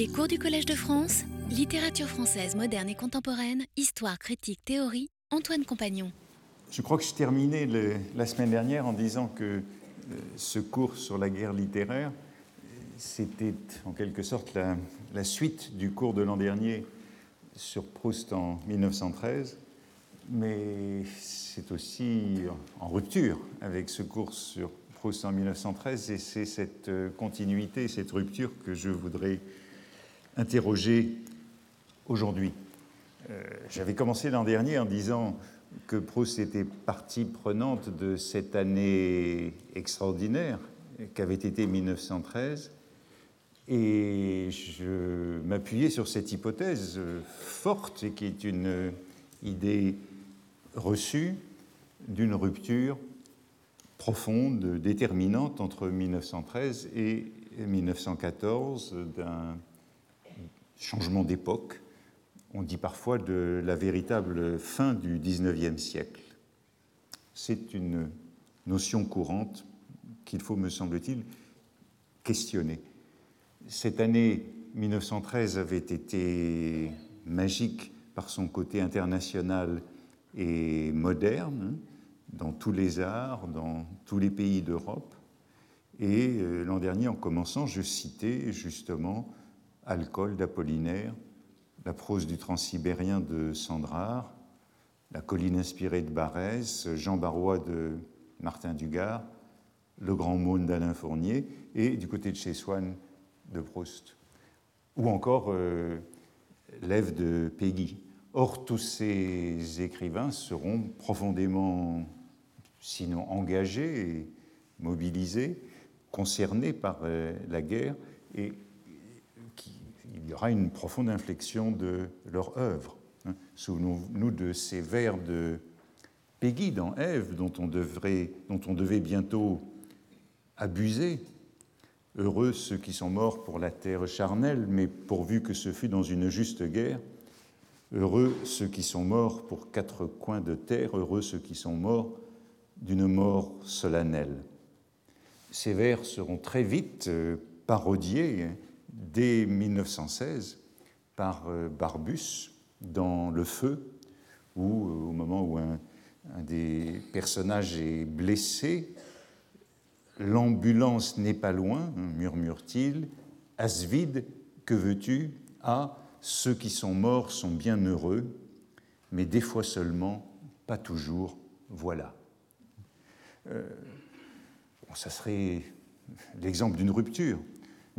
Les cours du Collège de France, littérature française moderne et contemporaine, histoire, critique, théorie, Antoine Compagnon. Je crois que je terminais la semaine dernière en disant que euh, ce cours sur la guerre littéraire, c'était en quelque sorte la, suite du cours de l'an dernier sur Proust en 1913, mais c'est aussi en rupture avec ce cours sur Proust en 1913, et c'est cette euh, continuité, cette rupture que je voudrais interroger aujourd'hui. Euh, j'avais commencé l'an dernier en disant que Proust était partie prenante de cette année extraordinaire qu'avait été 1913, et je m'appuyais sur cette hypothèse forte et qui est une idée reçue d'une rupture profonde, déterminante entre 1913 et 1914, d'un changement d'époque. On dit parfois de la véritable fin du XIXe siècle. C'est une notion courante qu'il faut, me semble-t-il, questionner. Cette année 1913 avait été magique par son côté international et moderne, dans tous les arts, dans tous les pays d'Europe. Et euh, l'an dernier, en commençant, je citais justement Alcool d'Apollinaire, la prose du transsibérien de Sandrard, la colline inspirée de Barès, Jean Barrois de Martin Dugard, le grand monde d'Alain Fournier, et du côté de chez Swann de Proust, ou encore euh, L'Ève de Peggy. Or, tous ces écrivains seront profondément, sinon engagés et mobilisés, concernés par euh, la guerre, et il y aura une profonde inflexion de leur œuvre. Hein. Souvenons-nous de ces vers de Peggy dans Ève, dont on, devrait, dont on devait bientôt abuser. Heureux ceux qui sont morts pour la terre charnelle, mais pourvu que ce fût dans une juste guerre. Heureux ceux qui sont morts pour quatre coins de terre, heureux ceux qui sont morts d'une mort solennelle. Ces vers seront très vite euh, parodiés hein, dès 1916 par euh, Barbus dans Le Feu, où euh, au moment où un, des personnages est blessé, l'ambulance n'est pas loin, murmure-t-il, Asvide, que veux-tu? Ah, ceux qui sont morts sont bien heureux, mais des fois seulement, pas toujours, voilà. Euh, ça serait l'exemple d'une rupture.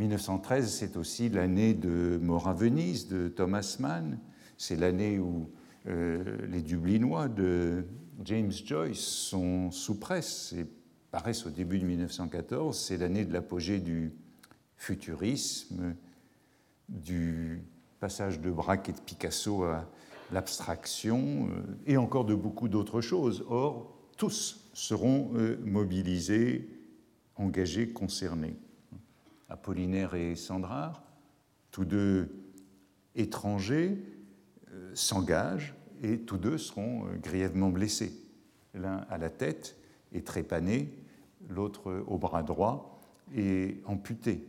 1913, c'est aussi l'année de Mort à Venise de Thomas Mann. C'est l'année où euh, les Dublinois de James Joyce sont sous presse et paraissent au début de 1914. C'est l'année de l'apogée du futurisme, du passage de Braque et de Picasso à l'abstraction euh, et encore de beaucoup d'autres choses. Or, tous seront euh, mobilisés, engagés, concernés. Apollinaire et Sandrard, tous deux étrangers, euh, s'engagent et tous deux seront euh, grièvement blessés. L'un à la tête et trépané, l'autre au bras droit et amputé.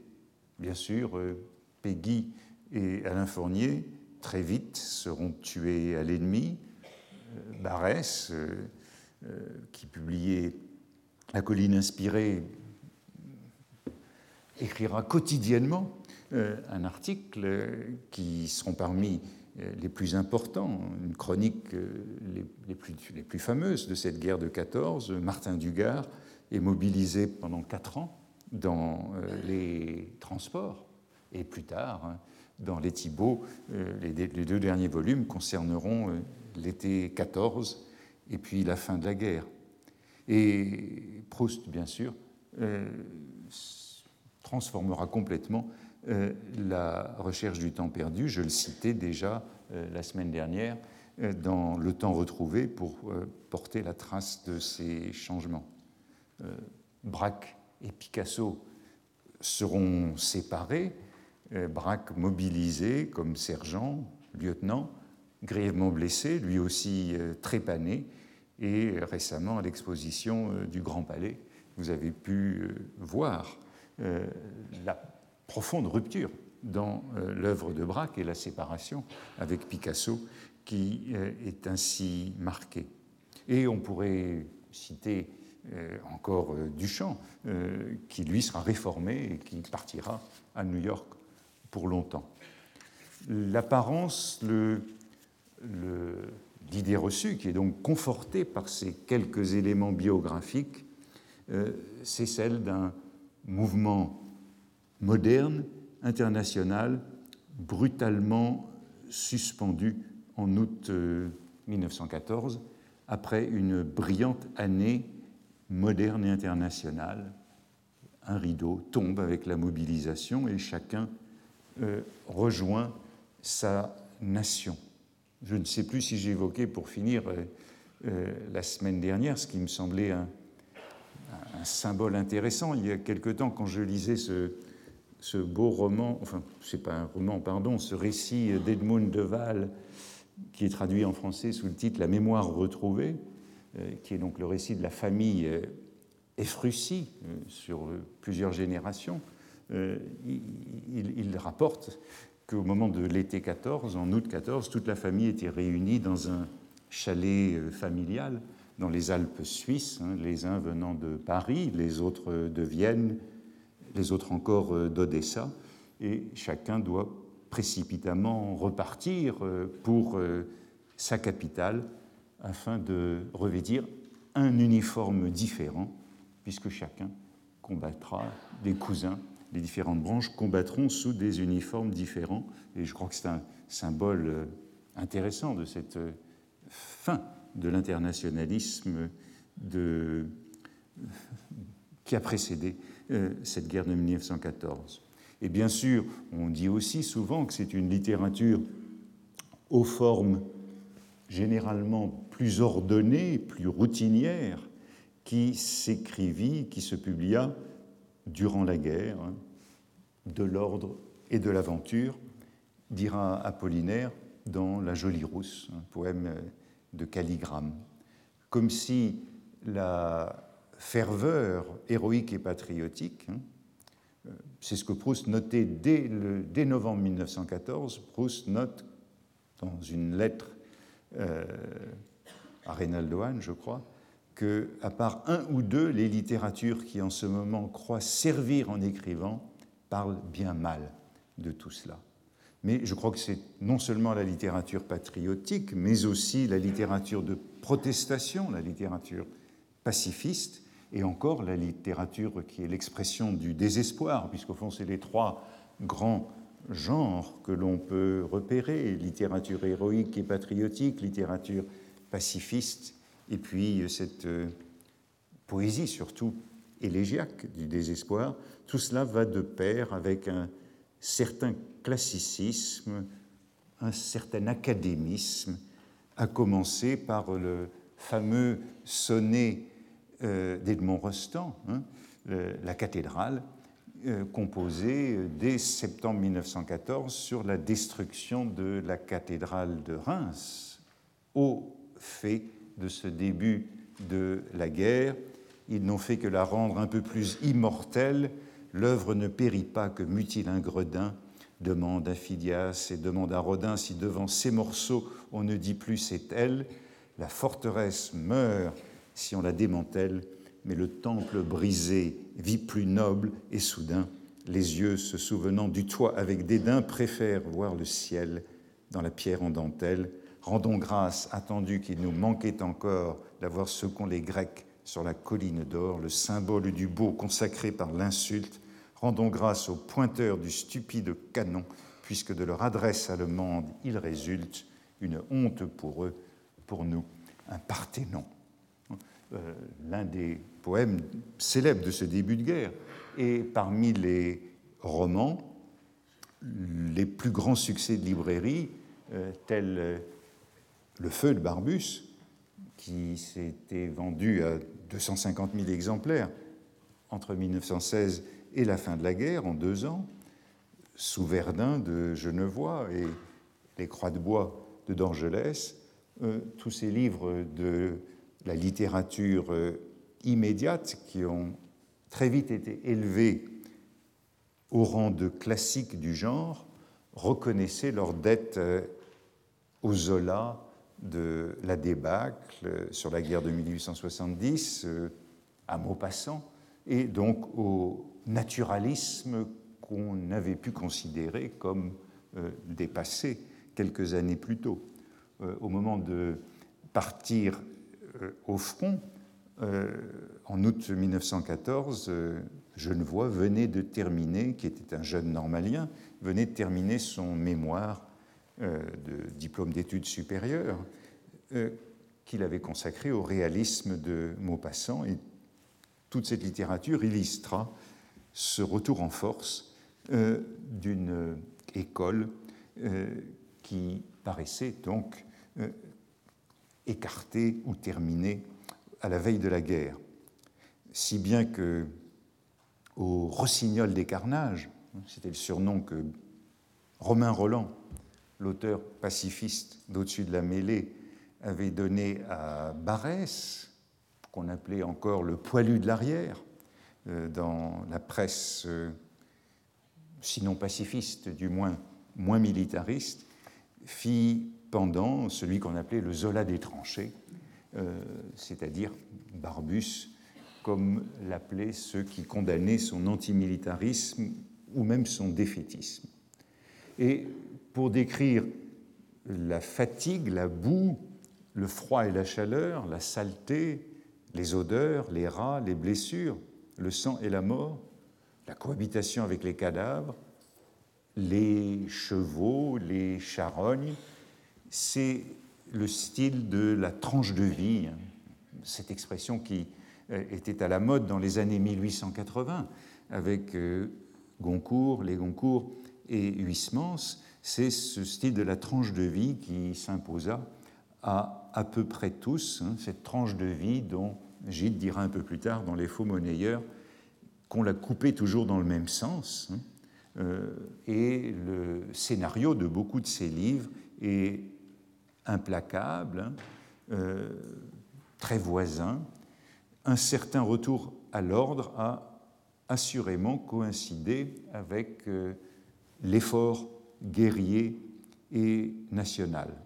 Bien sûr, euh, Peggy et Alain Fournier, très vite, seront tués à l'ennemi. Barès, qui publiait La colline inspirée, écrira quotidiennement euh, un article euh, qui seront parmi euh, les plus importants, une chronique les, plus, les, plus, fameuses de cette guerre de 14. Martin Dugard est mobilisé pendant quatre ans dans les transports et plus tard hein, dans les Thibauts. Les, deux derniers volumes concerneront l'été 14 et puis la fin de la guerre. Et Proust, bien sûr, transformera complètement euh, la recherche du temps perdu. Je le citais déjà euh, la semaine dernière euh, dans Le temps retrouvé pour porter la trace de ces changements. Braque et Picasso seront séparés, Braque mobilisé comme sergent, lieutenant, grièvement blessé, lui aussi trépané, et récemment à l'exposition du Grand Palais, vous avez pu voir euh, la profonde rupture dans l'œuvre de Braque et la séparation avec Picasso qui est ainsi marquée. Et on pourrait citer encore Duchamp, qui lui sera réformé et qui partira à New York pour longtemps. L'apparence, l'idée reçue, qui est donc confortée par ces quelques éléments biographiques, euh, c'est celle d'un mouvement moderne, international, brutalement suspendu en août 1914, euh, après une brillante année moderne et internationale. Un rideau tombe avec la mobilisation et chacun euh, rejoint sa nation. Je ne sais plus si j'ai évoqué pour finir euh, la semaine dernière ce qui me semblait un, symbole intéressant. Il y a quelque temps, quand je lisais ce, beau roman, enfin, c'est pas un roman, pardon, ce récit d'Edmund Deval, qui est traduit en français sous le titre La mémoire retrouvée, qui est donc le récit de la famille Efrussi sur plusieurs générations. il, rapporte qu'au moment de l'été 14, en août 14, toute la famille était réunie dans un chalet euh, familial dans les Alpes suisses, hein, les uns venant de Paris, les autres de Vienne, les autres encore euh, d'Odessa, et chacun doit précipitamment repartir euh, pour sa capitale afin de revêtir un uniforme différent, puisque chacun combattra des cousins les différentes branches combattront sous des uniformes différents. Et je crois que c'est un symbole euh, intéressant de cette euh, fin de l'internationalisme qui a précédé euh, cette guerre de 1914. Et bien sûr, on dit aussi souvent que c'est une littérature aux formes généralement plus ordonnées, plus routinières, qui s'écrivit, qui se publia durant la guerre, hein, de l'ordre et de l'aventure, dira Apollinaire dans La Jolie Rousse, un poème de Calligramme. Comme si la ferveur héroïque et patriotique, hein, c'est ce que Proust notait dès, novembre 1914. Proust note dans une lettre euh, à Reynaldo je crois, que, à part un ou deux, les littératures qui en ce moment croient servir en écrivant parlent bien mal de tout cela. Mais je crois que c'est non seulement la littérature patriotique, mais aussi la littérature de protestation, la littérature pacifiste, et encore la littérature qui est l'expression du désespoir, puisqu'au fond, c'est les trois grands genres que l'on peut repérer, littérature héroïque et patriotique, littérature pacifiste et puis euh, cette euh, poésie surtout élégiaque du désespoir, tout cela va de pair avec un certain classicisme, un certain académisme, à commencer par le fameux sonnet euh, d'Edmond Rostand, hein, la cathédrale, composé dès septembre 1914 sur la destruction de la cathédrale de Reims, au fait de ce début de la guerre. Ils n'ont fait que la rendre un peu plus immortelle. L'œuvre ne périt pas que mutile un gredin, demande à Phidias et demande à Rodin si devant ces morceaux on ne dit plus c'est elle. La forteresse meurt si on la démantèle, mais le temple brisé vit plus noble et soudain. Les yeux se souvenant du toit avec dédain préfèrent voir le ciel dans la pierre en dentelle Rendons grâce, attendu qu'il nous manquait encore d'avoir ce qu'ont les Grecs sur la colline d'or, le symbole du beau consacré par l'insulte. Rendons grâce aux pointeurs du stupide canon, puisque de leur adresse allemande il résulte une honte pour eux, pour nous, un Parthénon. Euh, l'un des poèmes célèbres de ce début de guerre. Et parmi les romans, les plus grands succès de librairie, euh, tels le feu de Barbus, qui s'était vendu à 250 000 exemplaires entre 1916 et la fin de la guerre, en deux ans, sous Verdun de Genevois et les Croix de Bois de Dorgelès, euh, tous ces livres de la littérature euh, immédiate qui ont très vite été élevés au rang de classiques du genre, reconnaissaient leur dette au Zola de la débâcle sur la guerre de 1870, à Maupassant, et donc au naturalisme qu'on avait pu considérer comme dépassé quelques années plus tôt. Au moment de partir au front, en août 1914, Genevois venait de terminer, qui était un jeune normalien, venait de terminer son mémoire euh, de diplôme d'études supérieures euh, qu'il avait consacré au réalisme de Maupassant. Toute cette littérature illustra ce retour en force euh, d'une école qui paraissait donc écartée ou terminée à la veille de la guerre. Si bien que au Rossignol des Carnages, c'était le surnom que Romain Roland, l'auteur pacifiste d'Au-dessus de la mêlée, avait donné à Barès, qu'on appelait encore le poilu de l'arrière, euh, dans la presse, euh, sinon pacifiste, du moins moins militariste, fit pendant celui qu'on appelait le Zola des tranchées, euh, c'est-à-dire Barbus comme l'appelaient ceux qui condamnaient son antimilitarisme ou même son défaitisme. Et pour décrire la fatigue, la boue, le froid et la chaleur, la saleté, les odeurs, les rats, les blessures, le sang et la mort, la cohabitation avec les cadavres, les chevaux, les charognes, c'est le style de la tranche de vie, hein. cette expression qui euh, était à la mode dans les années 1880 avec euh, Goncourt, les Goncourt et Huysmans. C'est ce style de la tranche de vie qui s'imposa à à peu près tous, hein, cette tranche de vie dont Gide dira un peu plus tard dans Les Faux Monnayeurs qu'on l'a coupée toujours dans le même sens. Hein. Euh, et le scénario de beaucoup de ses livres est implacable, hein, très voisin, un certain retour à l'ordre a assurément coïncidé avec euh, l'effort guerrier et national.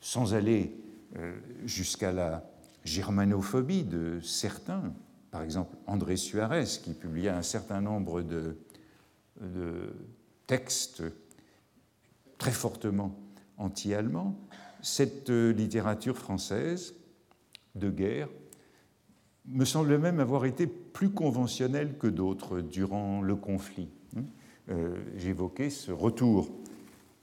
Sans aller euh, jusqu'à la germanophobie de certains, par exemple André Suarez, qui publia un certain nombre de, textes très fortement anti-allemands, cette euh, littérature française de guerre me semble même avoir été plus conventionnel que d'autres durant le conflit. Hein. Euh, j'évoquais ce retour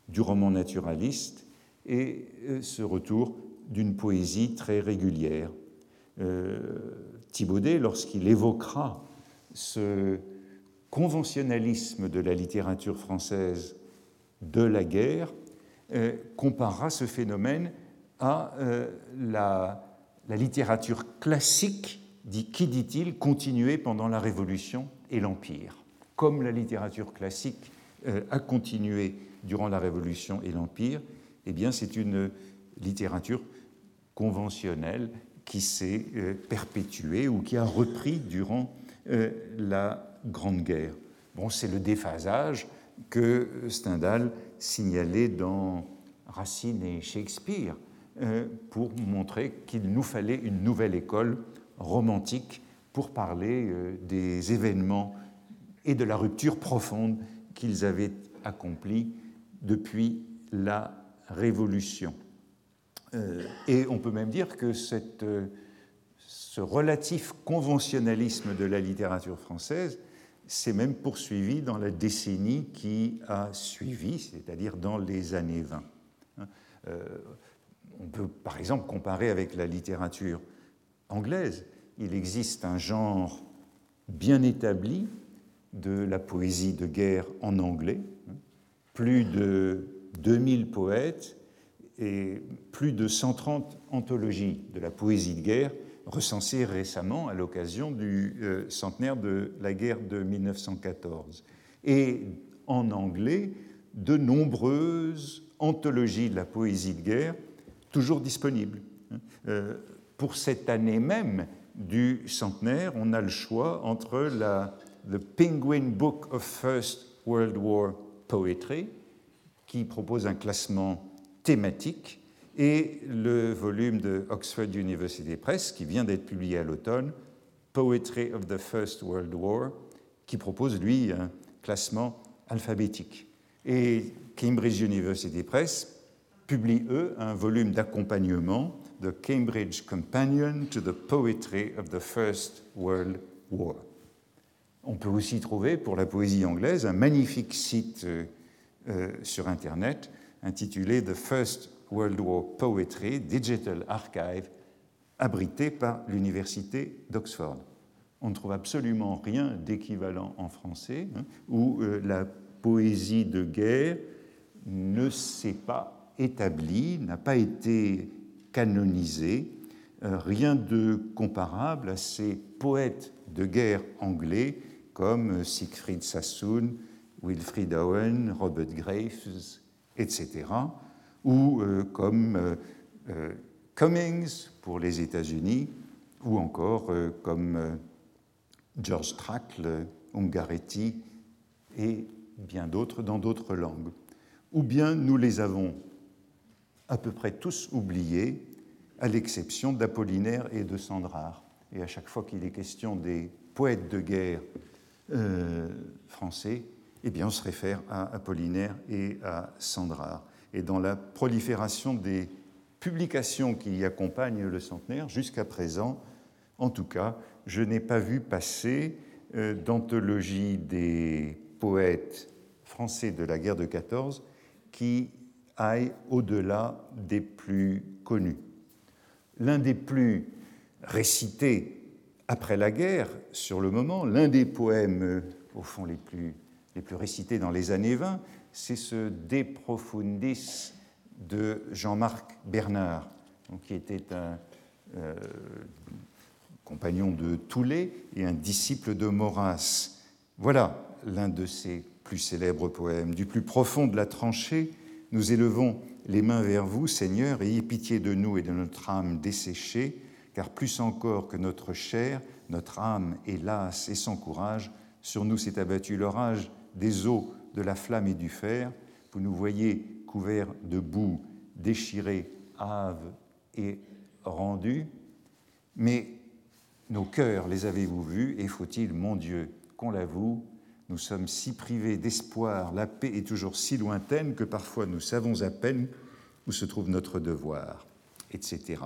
du roman naturaliste et euh, ce retour d'une poésie très régulière. Euh, Thibaudet, lorsqu'il évoquera ce conventionnalisme de la littérature française de la guerre, comparera ce phénomène à la, littérature classique qui dit-il, continuer pendant la Révolution et l'Empire. Comme la littérature classique euh, a continué durant la Révolution et l'Empire, eh bien c'est une littérature conventionnelle qui s'est euh, perpétuée ou qui a repris durant euh, la Grande Guerre. Bon, c'est le déphasage que Stendhal signalait dans Racine et Shakespeare pour montrer qu'il nous fallait une nouvelle école romantique pour parler euh, des événements et de la rupture profonde qu'ils avaient accomplie depuis la Révolution. Euh, et on peut même dire que cette, euh, ce relatif conventionnalisme de la littérature française s'est même poursuivi dans la décennie qui a suivi, c'est-à-dire dans les années 20. Hein, on peut par exemple comparer avec la littérature anglaise, il existe un genre bien établi de la poésie de guerre en anglais. Plus de 2000 poètes et plus de 130 anthologies de la poésie de guerre recensées récemment à l'occasion du euh, centenaire de la guerre de 1914. Et en anglais, de nombreuses anthologies de la poésie de guerre toujours disponibles. Euh, pour cette année même du centenaire, on a le choix entre la The Penguin Book of First World War Poetry, qui propose un classement thématique, et le volume de Oxford University Press, qui vient d'être publié à l'automne, Poetry of the First World War, qui propose, lui, un classement alphabétique. Et Cambridge University Press publie, eux, un volume d'accompagnement, The Cambridge Companion to the Poetry of the First World War. On peut aussi trouver, pour la poésie anglaise, un magnifique site euh, sur Internet intitulé The First World War Poetry Digital Archive, abrité par l'Université d'Oxford. On ne trouve absolument rien d'équivalent en français, hein, où euh, la poésie de guerre ne s'est pas établie, n'a pas été canonisée, euh, rien de comparable à ces poètes de guerre anglais comme Siegfried Sassoon, Wilfrid Owen, Robert Graves, etc., ou euh, comme euh, euh, Cummings pour les États-Unis, ou encore comme George Trakl, Ungaretti et bien d'autres dans d'autres langues. Ou bien nous les avons à peu près tous oubliés, à l'exception d'Apollinaire et de Sandrard. Et à chaque fois qu'il est question des poètes de guerre français, eh bien, on se réfère à Apollinaire et à Sandrard. Et dans la prolifération des publications qui y accompagnent le centenaire, jusqu'à présent, en tout cas, je n'ai pas vu passer euh, d'anthologie des poètes français de la guerre de 14 qui aille au-delà des plus connus. L'un des plus récités après la guerre, sur le moment, l'un des poèmes, euh, au fond, les plus les plus récités dans les années 20, c'est ce De Profundis de Jean-Marc Bernard, qui était un euh, compagnon de Toulet et un disciple de Maurras. Voilà l'un de ses plus célèbres poèmes. Du plus profond de la tranchée, nous élevons les mains vers vous, Seigneur, ayez pitié de nous et de notre âme desséchée, car plus encore que notre chair, notre âme est lasse et sans courage, sur nous s'est abattu l'orage des eaux, de la flamme et du fer. Vous nous voyez couverts de boue, déchirés, hâves et rendus. Mais nos cœurs les avez-vous vus? Et faut-il, mon Dieu, qu'on l'avoue, nous sommes si privés d'espoir, la paix est toujours si lointaine que parfois nous savons à peine où se trouve notre devoir, etc.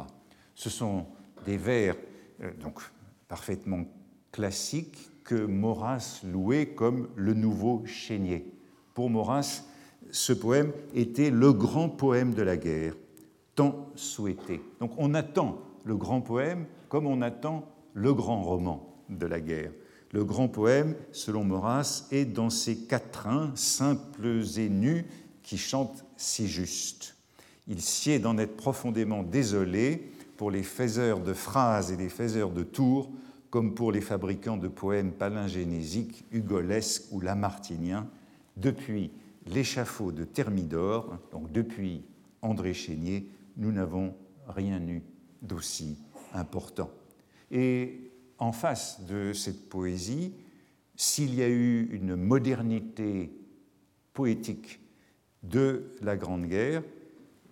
Ce sont des vers euh, donc parfaitement classiques que Maurras louait comme le nouveau chénier. Pour Maurras, ce poème était le grand poème de la guerre, tant souhaité. Donc on attend le grand poème comme on attend le grand roman de la guerre. Le grand poème, selon Maurras, est dans ces quatrains simples et nus qui chantent si juste. Il sied d'en être profondément désolé pour les faiseurs de phrases et les faiseurs de tours comme pour les fabricants de poèmes palingénésiques, hugolesques ou lamartiniens, depuis l'échafaud de Thermidor, donc depuis André Chénier, nous n'avons rien eu d'aussi important. Et en face de cette poésie, s'il y a eu une modernité poétique de la Grande Guerre,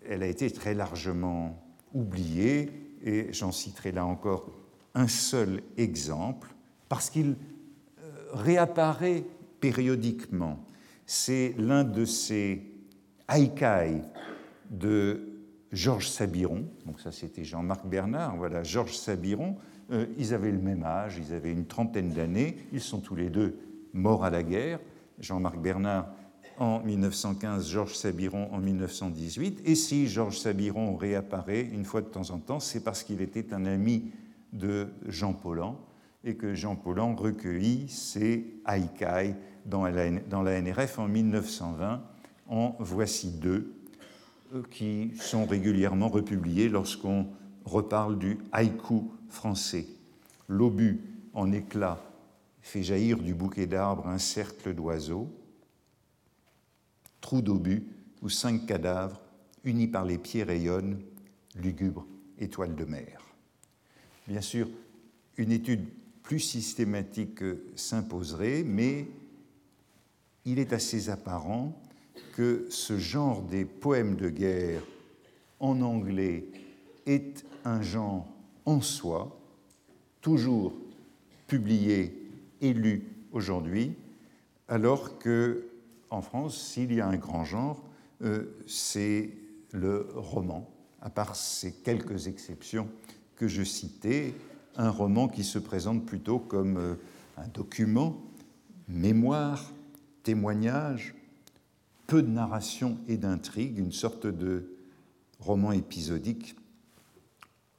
elle a été très largement oubliée, et j'en citerai là encore un seul exemple, parce qu'il euh, réapparaît périodiquement. C'est l'un de ces haïkai de Georges Sabiron, donc ça c'était Jean-Marc Bernard, voilà Georges Sabiron, euh, ils avaient le même âge, ils avaient une trentaine d'années, ils sont tous les deux morts à la guerre, Jean-Marc Bernard en 1915, Georges Sabiron en 1918, et si Georges Sabiron réapparaît une fois de temps en temps, c'est parce qu'il était un ami de Jean Paulhan et que Jean Paulhan recueillit ces haïkai dans la, dans la NRF en 1920. En voici deux euh, qui sont régulièrement republiés lorsqu'on reparle du haïku français. L'obus en éclat fait jaillir du bouquet d'arbres un cercle d'oiseaux. Trou d'obus où cinq cadavres, unis par les pieds, rayonnent, lugubre étoile de mer. Bien sûr, une étude plus systématique s'imposerait, mais il est assez apparent que ce genre des poèmes de guerre en anglais est un genre en soi, toujours publié et lu aujourd'hui, alors que en France, s'il y a un grand genre, euh, c'est le roman, à part ces quelques exceptions que je citais, un roman qui se présente plutôt comme euh, un document, mémoire, témoignage, peu de narration et d'intrigue, une sorte de roman épisodique.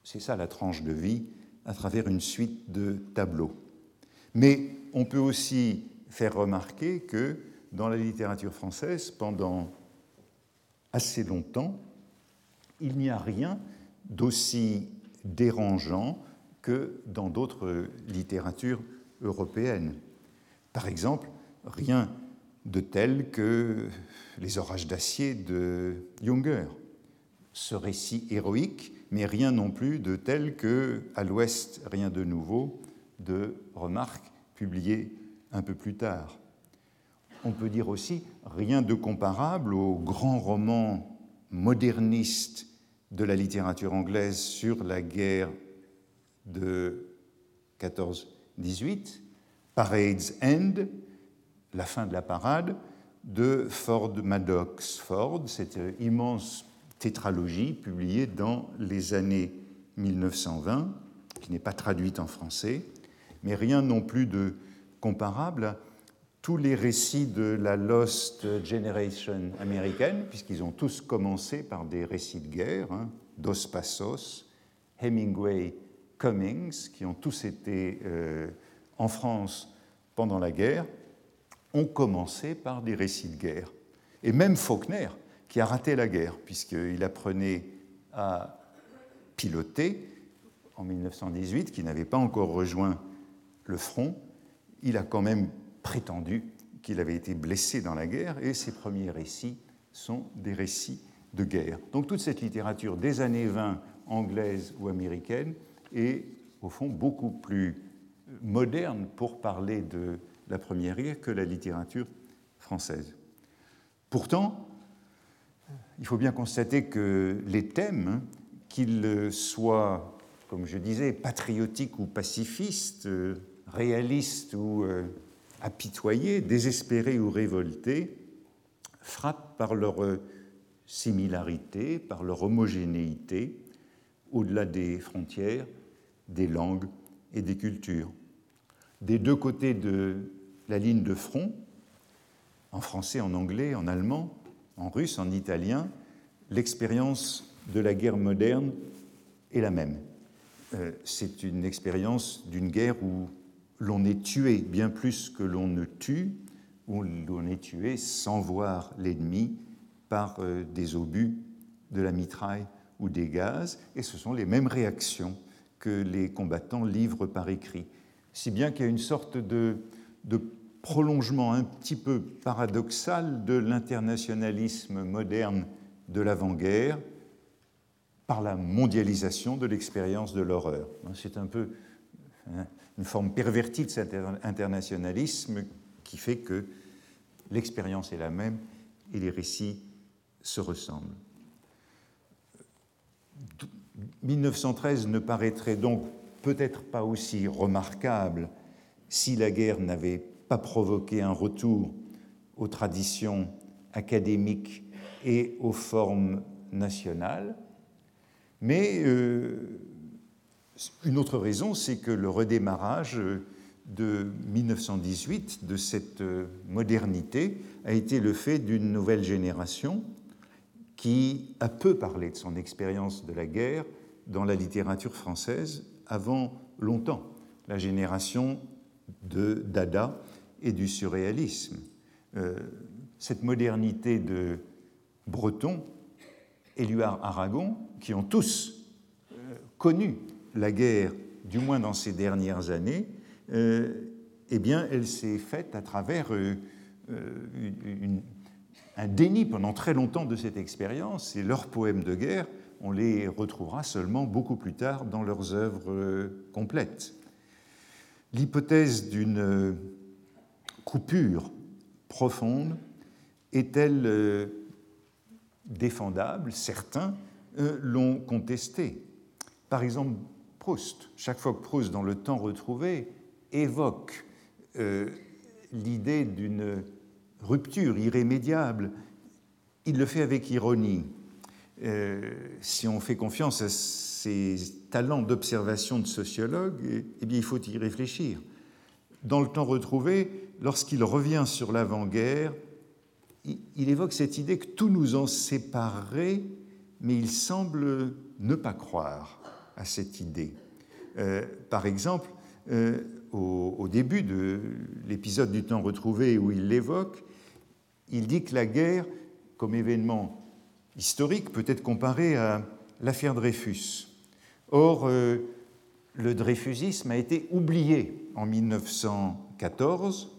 C'est ça la tranche de vie à travers une suite de tableaux. Mais on peut aussi faire remarquer que dans la littérature française, pendant assez longtemps, il n'y a rien d'aussi dérangeant que dans d'autres littératures européennes. Par exemple, rien de tel que Les orages d'acier de Junger, ce récit héroïque, mais rien non plus de tel que À l'Ouest, rien de nouveau de Remarque, publié un peu plus tard. On peut dire aussi rien de comparable au grand roman moderniste de la littérature anglaise sur la guerre de 14-18, Parade's End, la fin de la parade, de Ford Maddox Ford, cette immense tétralogie publiée dans les années 1920, qui n'est pas traduite en français, mais rien non plus de comparable tous les récits de la Lost Generation américaine, puisqu'ils ont tous commencé par des récits de guerre, hein, Dos Passos, Hemingway, Cummings, qui ont tous été euh, en France pendant la guerre, ont commencé par des récits de guerre. Et même Faulkner, qui a raté la guerre, puisqu'il apprenait à piloter en 1918, qui n'avait pas encore rejoint le front, il a quand même prétendu qu'il avait été blessé dans la guerre, et ses premiers récits sont des récits de guerre. Donc toute cette littérature des années 20, anglaise ou américaine, est au fond beaucoup plus moderne pour parler de la première guerre que la littérature française. Pourtant, il faut bien constater que les thèmes, qu'ils soient, comme je disais, patriotiques ou pacifistes, réalistes ou euh, apitoyés, désespérés ou révoltés, frappent par leur euh, similarité, par leur homogénéité, au-delà des frontières, des langues et des cultures. Des deux côtés de la ligne de front, en français, en anglais, en allemand, en russe, en italien, l'expérience de la guerre moderne est la même. Euh, c'est une expérience d'une guerre où l'on est tué bien plus que l'on ne tue, où l'on est tué sans voir l'ennemi par euh, des obus, de la mitraille ou des gaz, et ce sont les mêmes réactions que les combattants livrent par écrit. Si bien qu'il y a une sorte de, de prolongement un petit peu paradoxal de l'internationalisme moderne de l'avant-guerre par la mondialisation de l'expérience de l'horreur. C'est un peu hein, une forme pervertie de cet internationalisme qui fait que l'expérience est la même et les récits se ressemblent. 1913 ne paraîtrait donc peut-être pas aussi remarquable si la guerre n'avait pas provoqué un retour aux traditions académiques et aux formes nationales, mais euh, une autre raison, c'est que le redémarrage de 1918 de cette modernité a été le fait d'une nouvelle génération qui a peu parlé de son expérience de la guerre dans la littérature française avant longtemps, la génération de Dada et du surréalisme. Euh, cette modernité de Breton, Éluard Aragon, qui ont tous euh, connu la guerre, du moins dans ces dernières années, euh, eh elle s'est faite à travers un déni pendant très longtemps de cette expérience, et leurs poèmes de guerre, on les retrouvera seulement beaucoup plus tard dans leurs œuvres complètes. L'hypothèse d'une coupure profonde est-elle euh, défendable? Certains euh, l'ont contestée. Par exemple, Chaque fois que Proust, dans le temps retrouvé, évoque euh, l'idée d'une rupture irrémédiable, il le fait avec ironie. si on fait confiance à ses talents d'observation de sociologue, eh bien, il faut y réfléchir. Dans le temps retrouvé, lorsqu'il revient sur l'avant-guerre, il évoque cette idée que tout nous en séparerait, mais il semble ne pas croire à cette idée. Euh, par exemple, euh, au, début de l'épisode du temps retrouvé où il l'évoque, il dit que la guerre, comme événement historique, peut être comparée à l'affaire Dreyfus. Or, euh, le dreyfusisme a été oublié en 1914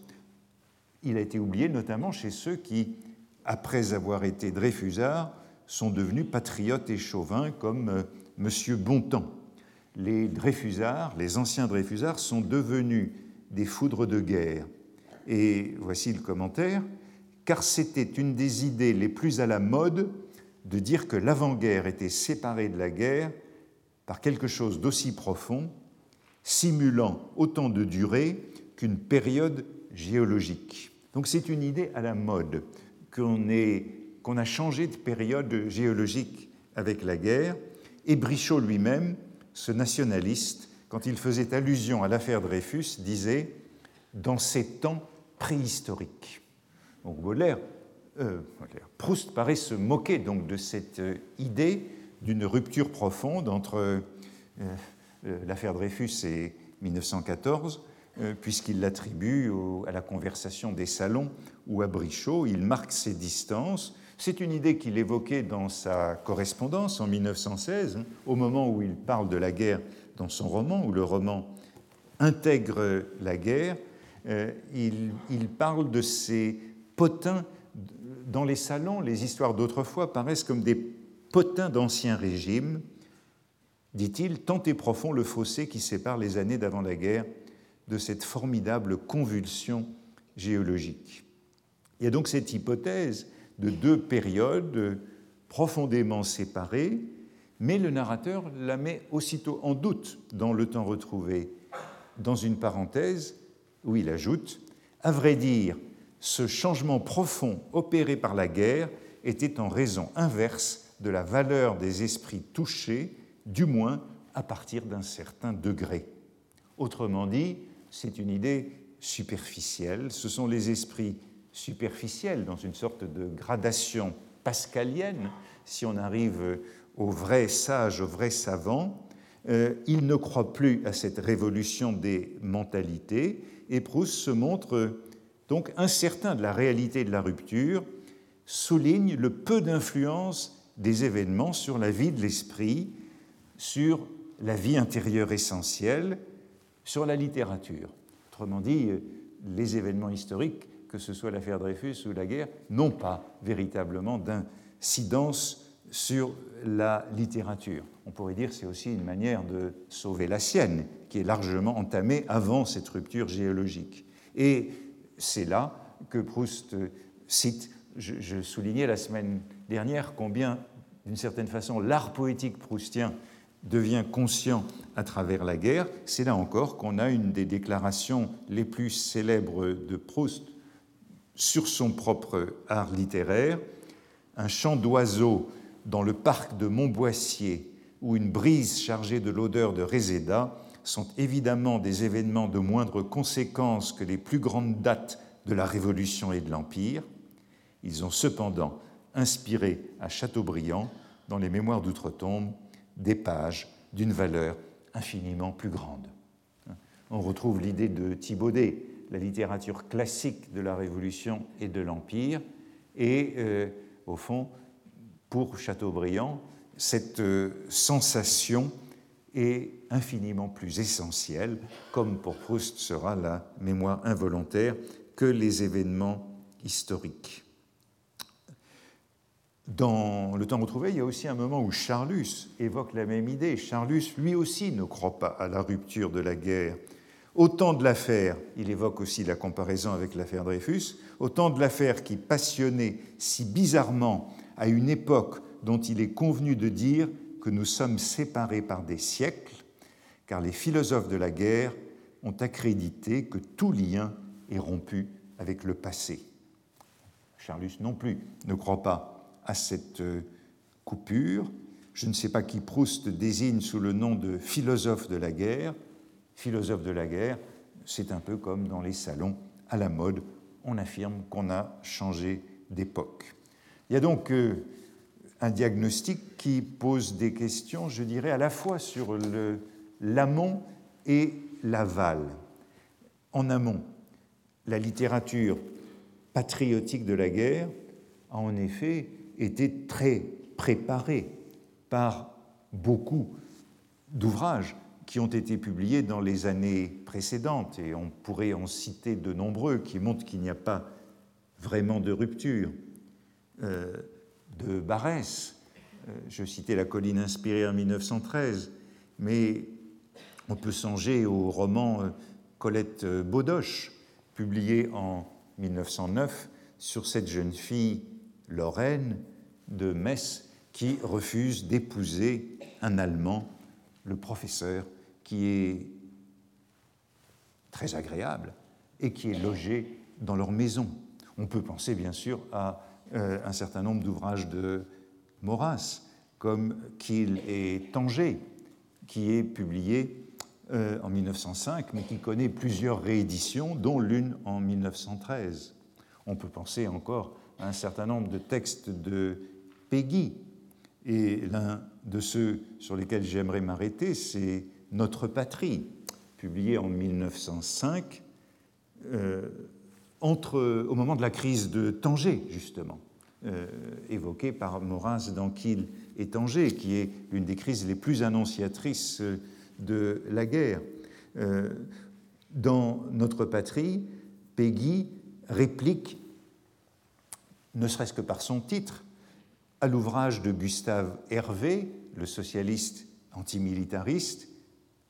il a été oublié notamment chez ceux qui, après avoir été Dreyfusards, sont devenus patriotes et chauvins comme M. Bontemps. Les Dreyfusards, les anciens Dreyfusards, sont devenus des foudres de guerre. Et voici le commentaire car c'était une des idées les plus à la mode de dire que l'avant-guerre était séparée de la guerre par quelque chose d'aussi profond, simulant autant de durée qu'une période géologique. Donc c'est une idée à la mode qu'on a changé de période géologique avec la guerre. Et Brichot lui-même, ce nationaliste, quand il faisait allusion à l'affaire Dreyfus, disait dans ces temps préhistoriques. Donc euh, Proust paraît se moquer donc de cette euh, idée d'une rupture profonde entre euh, l'affaire Dreyfus et 1914 euh, puisqu'il l'attribue à la conversation des salons ou à Brichot. Il marque ses distances. C'est une idée qu'il évoquait dans sa correspondance en 1916, hein, au moment où il parle de la guerre dans son roman, où le roman intègre la guerre. Euh, il, il parle de ces potins dans les salons. Les histoires d'autrefois paraissent comme des potins d'ancien régime, dit-il, tant est profond le fossé qui sépare les années d'avant la guerre de cette formidable convulsion géologique. Il y a donc cette hypothèse de deux périodes profondément séparées, mais le narrateur la met aussitôt en doute dans le temps retrouvé, dans une parenthèse où il ajoute À vrai dire, ce changement profond opéré par la guerre était en raison inverse de la valeur des esprits touchés, du moins à partir d'un certain degré. Autrement dit, c'est une idée superficielle. Ce sont les esprits superficiels dans une sorte de gradation pascalienne, si on arrive au vrai sage, au vrai savant. Euh, il ne croit plus à cette révolution des mentalités et Proust se montre donc incertain de la réalité de la rupture, souligne le peu d'influence des événements sur la vie de l'esprit, sur la vie intérieure essentielle, sur la littérature. Autrement dit, les événements historiques, que ce soit l'affaire Dreyfus ou la guerre, n'ont pas véritablement d'incidence sur la littérature. On pourrait dire que c'est aussi une manière de sauver la sienne, qui est largement entamée avant cette rupture géologique. Et c'est là que Proust cite, je, je soulignais la semaine dernière combien, d'une certaine façon, l'art poétique proustien devient conscient à travers la guerre, c'est là encore qu'on a une des déclarations les plus célèbres de Proust sur son propre art littéraire, un chant d'oiseau dans le parc de Montboissier ou une brise chargée de l'odeur de Réséda sont évidemment des événements de moindre conséquence que les plus grandes dates de la Révolution et de l'Empire. Ils ont cependant inspiré à Chateaubriand, dans les Mémoires d'outre-tombe, des pages d'une valeur infiniment plus grande. On retrouve l'idée de Thibaudet, la littérature classique de la Révolution et de l'Empire, et euh, au fond, pour Chateaubriand, cette euh, sensation est infiniment plus essentielle, comme pour Proust sera la mémoire involontaire, que les événements historiques. Dans Le temps retrouvé, il y a aussi un moment où Charlus évoque la même idée. Charlus, lui aussi, ne croit pas à la rupture de la guerre. Autant de l'affaire, il évoque aussi la comparaison avec l'affaire Dreyfus, autant de l'affaire qui passionnait si bizarrement à une époque dont il est convenu de dire que nous sommes séparés par des siècles, car les philosophes de la guerre ont accrédité que tout lien est rompu avec le passé. Charlus non plus ne croit pas à cette euh, coupure. Je ne sais pas qui Proust désigne sous le nom de philosophe de la guerre. Philosophe de la guerre, c'est un peu comme dans les salons à la mode, on affirme qu'on a changé d'époque. Il y a donc euh, un diagnostic qui pose des questions, je dirais, à la fois sur l'amont et l'aval. En amont, la littérature patriotique de la guerre a en effet été très préparée par beaucoup d'ouvrages qui ont été publiés dans les années précédentes, et on pourrait en citer de nombreux qui montrent qu'il n'y a pas vraiment de rupture. Euh, de Barès, euh, je citais La colline inspirée en 1913, mais on peut songer au roman euh, Colette Baudoche, publié en 1909 sur cette jeune fille lorraine de Metz qui refuse d'épouser un Allemand, le professeur, qui est très agréable et qui est logé dans leur maison. On peut penser bien sûr à euh, un certain nombre d'ouvrages de Maurras, comme Qu'il et Tanger, qui est publié euh, en 1905, mais qui connaît plusieurs rééditions, dont l'une en 1913. On peut penser encore à un certain nombre de textes de Peggy, et l'un de ceux sur lesquels j'aimerais m'arrêter, c'est Notre patrie, publié en 1905, euh, entre, au moment de la crise de Tanger, justement, euh, évoquée par Maurras dans Kiel et Tanger, qui est l'une des crises les plus annonciatrices de la guerre. Euh, dans Notre patrie, Peggy réplique, ne serait-ce que par son titre, à l'ouvrage de Gustave Hervé, le socialiste antimilitariste,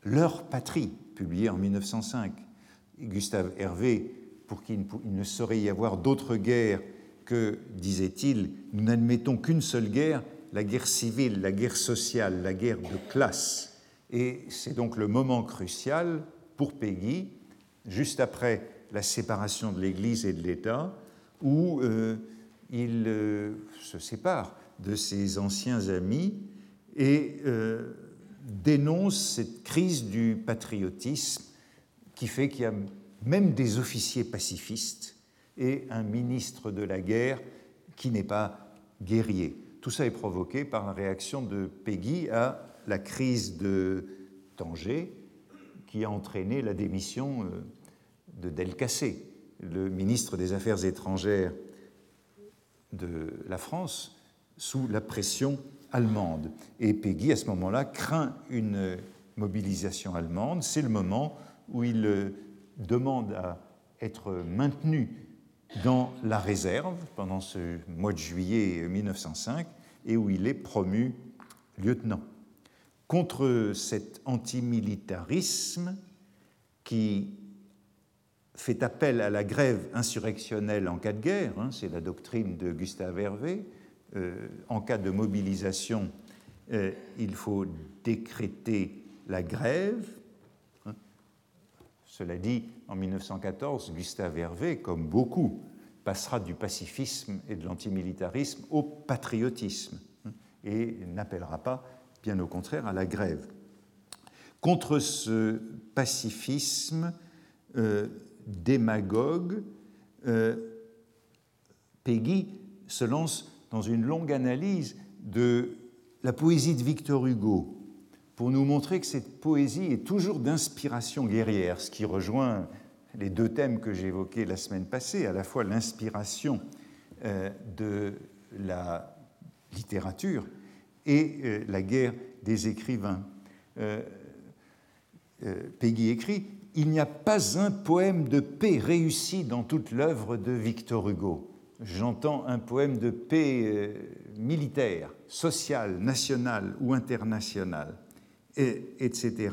Leur patrie, publié en 1905. Gustave Hervé, pour qui il ne saurait y avoir d'autre guerre que, disait-il, nous n'admettons qu'une seule guerre, la guerre civile, la guerre sociale, la guerre de classe. Et c'est donc le moment crucial pour Peggy, juste après la séparation de l'Église et de l'État, où euh, il euh, se sépare de ses anciens amis et euh, dénonce cette crise du patriotisme qui fait qu'il y a même des officiers pacifistes et un ministre de la guerre qui n'est pas guerrier. Tout ça est provoqué par la réaction de Peggy à la crise de Tanger qui a entraîné la démission euh, de Delcassé, le ministre des Affaires étrangères de la France, sous la pression allemande. Et Peggy, à ce moment-là, craint une mobilisation allemande. C'est le moment où il euh, demande à être maintenu dans la réserve pendant ce mois de juillet 1905 et où il est promu lieutenant. Contre cet antimilitarisme qui fait appel à la grève insurrectionnelle en cas de guerre, hein, c'est la doctrine de Gustave Hervé, en cas de mobilisation, euh, il faut décréter la grève. Hein. Cela dit, en 1914, Gustave Hervé, comme beaucoup, passera du pacifisme et de l'antimilitarisme au patriotisme hein, et n'appellera pas, bien au contraire, à la grève. Contre ce pacifisme euh, démagogue, euh, Peggy se lance dans une longue analyse de la poésie de Victor Hugo pour nous montrer que cette poésie est toujours d'inspiration guerrière, ce qui rejoint les deux thèmes que j'ai évoqués la semaine passée, à la fois l'inspiration euh, de la littérature et euh, la guerre des écrivains. Euh, Peggy écrit Il n'y a pas un poème de paix réussi dans toute l'œuvre de Victor Hugo. J'entends un poème de paix militaire, sociale, nationale ou internationale, et, etc.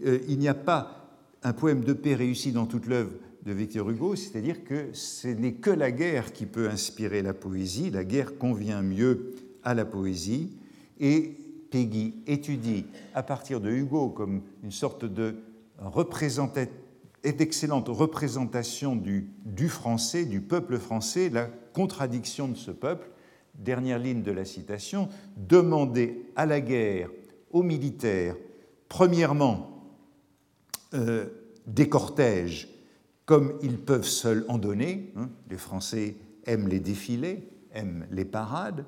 il n'y a pas un poème de paix réussi dans toute l'œuvre de Victor Hugo, c'est-à-dire que ce n'est que la guerre qui peut inspirer la poésie, la guerre convient mieux à la poésie, et Peggy étudie à partir de Hugo comme une sorte de d'excellente représentation du, du français, du peuple français, la contradiction de ce peuple. Dernière ligne de la citation, demander à la guerre, aux militaires, premièrement, euh, des cortèges comme ils peuvent seuls en donner. Hein, les Français aiment les défilés, aiment les parades.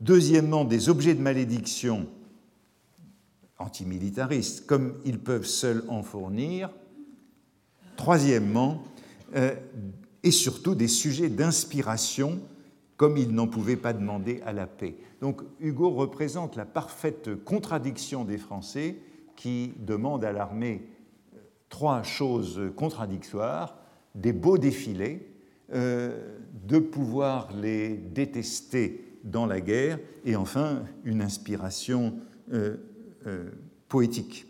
Deuxièmement, des objets de malédiction antimilitaristes, comme ils peuvent seuls en fournir. Troisièmement, euh, et surtout des sujets d'inspiration, comme ils n'en pouvaient pas demander à la paix. Donc Hugo représente la parfaite contradiction des Français qui demandent à l'armée euh, trois choses contradictoires des beaux défilés, euh, de pouvoir les détester dans la guerre, et enfin une inspiration poétique.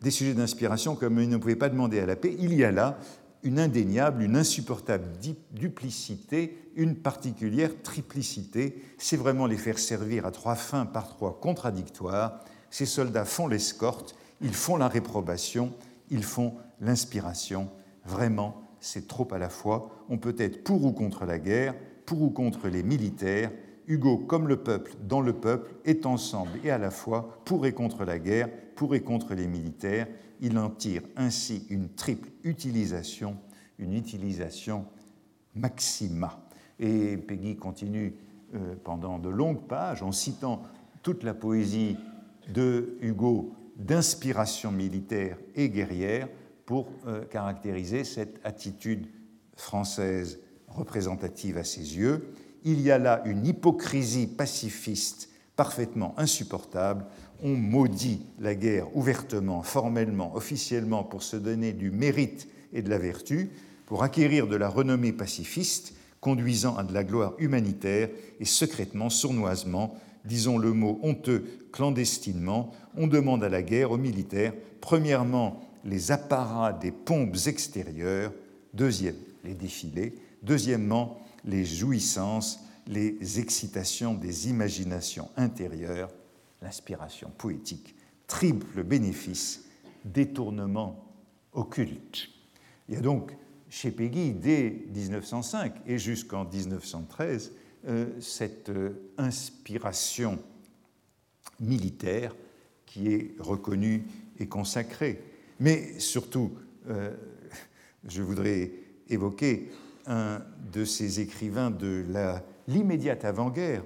Des sujets d'inspiration comme il ne pouvait pas demander à la paix, il y a là une indéniable, une insupportable duplicité, une particulière triplicité. C'est vraiment les faire servir à trois fins par trois contradictoires. Ces soldats font l'escorte, ils font la réprobation, ils font l'inspiration Vraiment, c'est trop à la fois. On peut être pour ou contre la guerre, pour ou contre les militaires. Hugo, comme le peuple, dans le peuple, est ensemble et à la fois pour et contre la guerre, pour et contre les militaires. Il en tire ainsi une triple utilisation, une utilisation maxima. Et Peggy continue euh, pendant de longues pages en citant toute la poésie de Hugo d'inspiration militaire et guerrière pour euh, caractériser cette attitude française représentative à ses yeux. Il y a là une hypocrisie pacifiste parfaitement insupportable. On maudit la guerre ouvertement, formellement, officiellement pour se donner du mérite et de la vertu, pour acquérir de la renommée pacifiste, conduisant à de la gloire humanitaire et secrètement, sournoisement, disons le mot honteux, clandestinement, on demande à la guerre aux militaires, premièrement, les apparats des pompes extérieures, deuxième, les défilés, deuxièmement, les jouissances, les excitations des imaginations intérieures, l'inspiration poétique, triple bénéfice, détournement occulte. Il y a donc chez Peggy, dès 1905 et jusqu'en 1913, euh, cette euh, inspiration militaire qui est reconnue et consacrée. Mais surtout, euh, je voudrais évoquer un de ces écrivains de l'immédiate avant-guerre,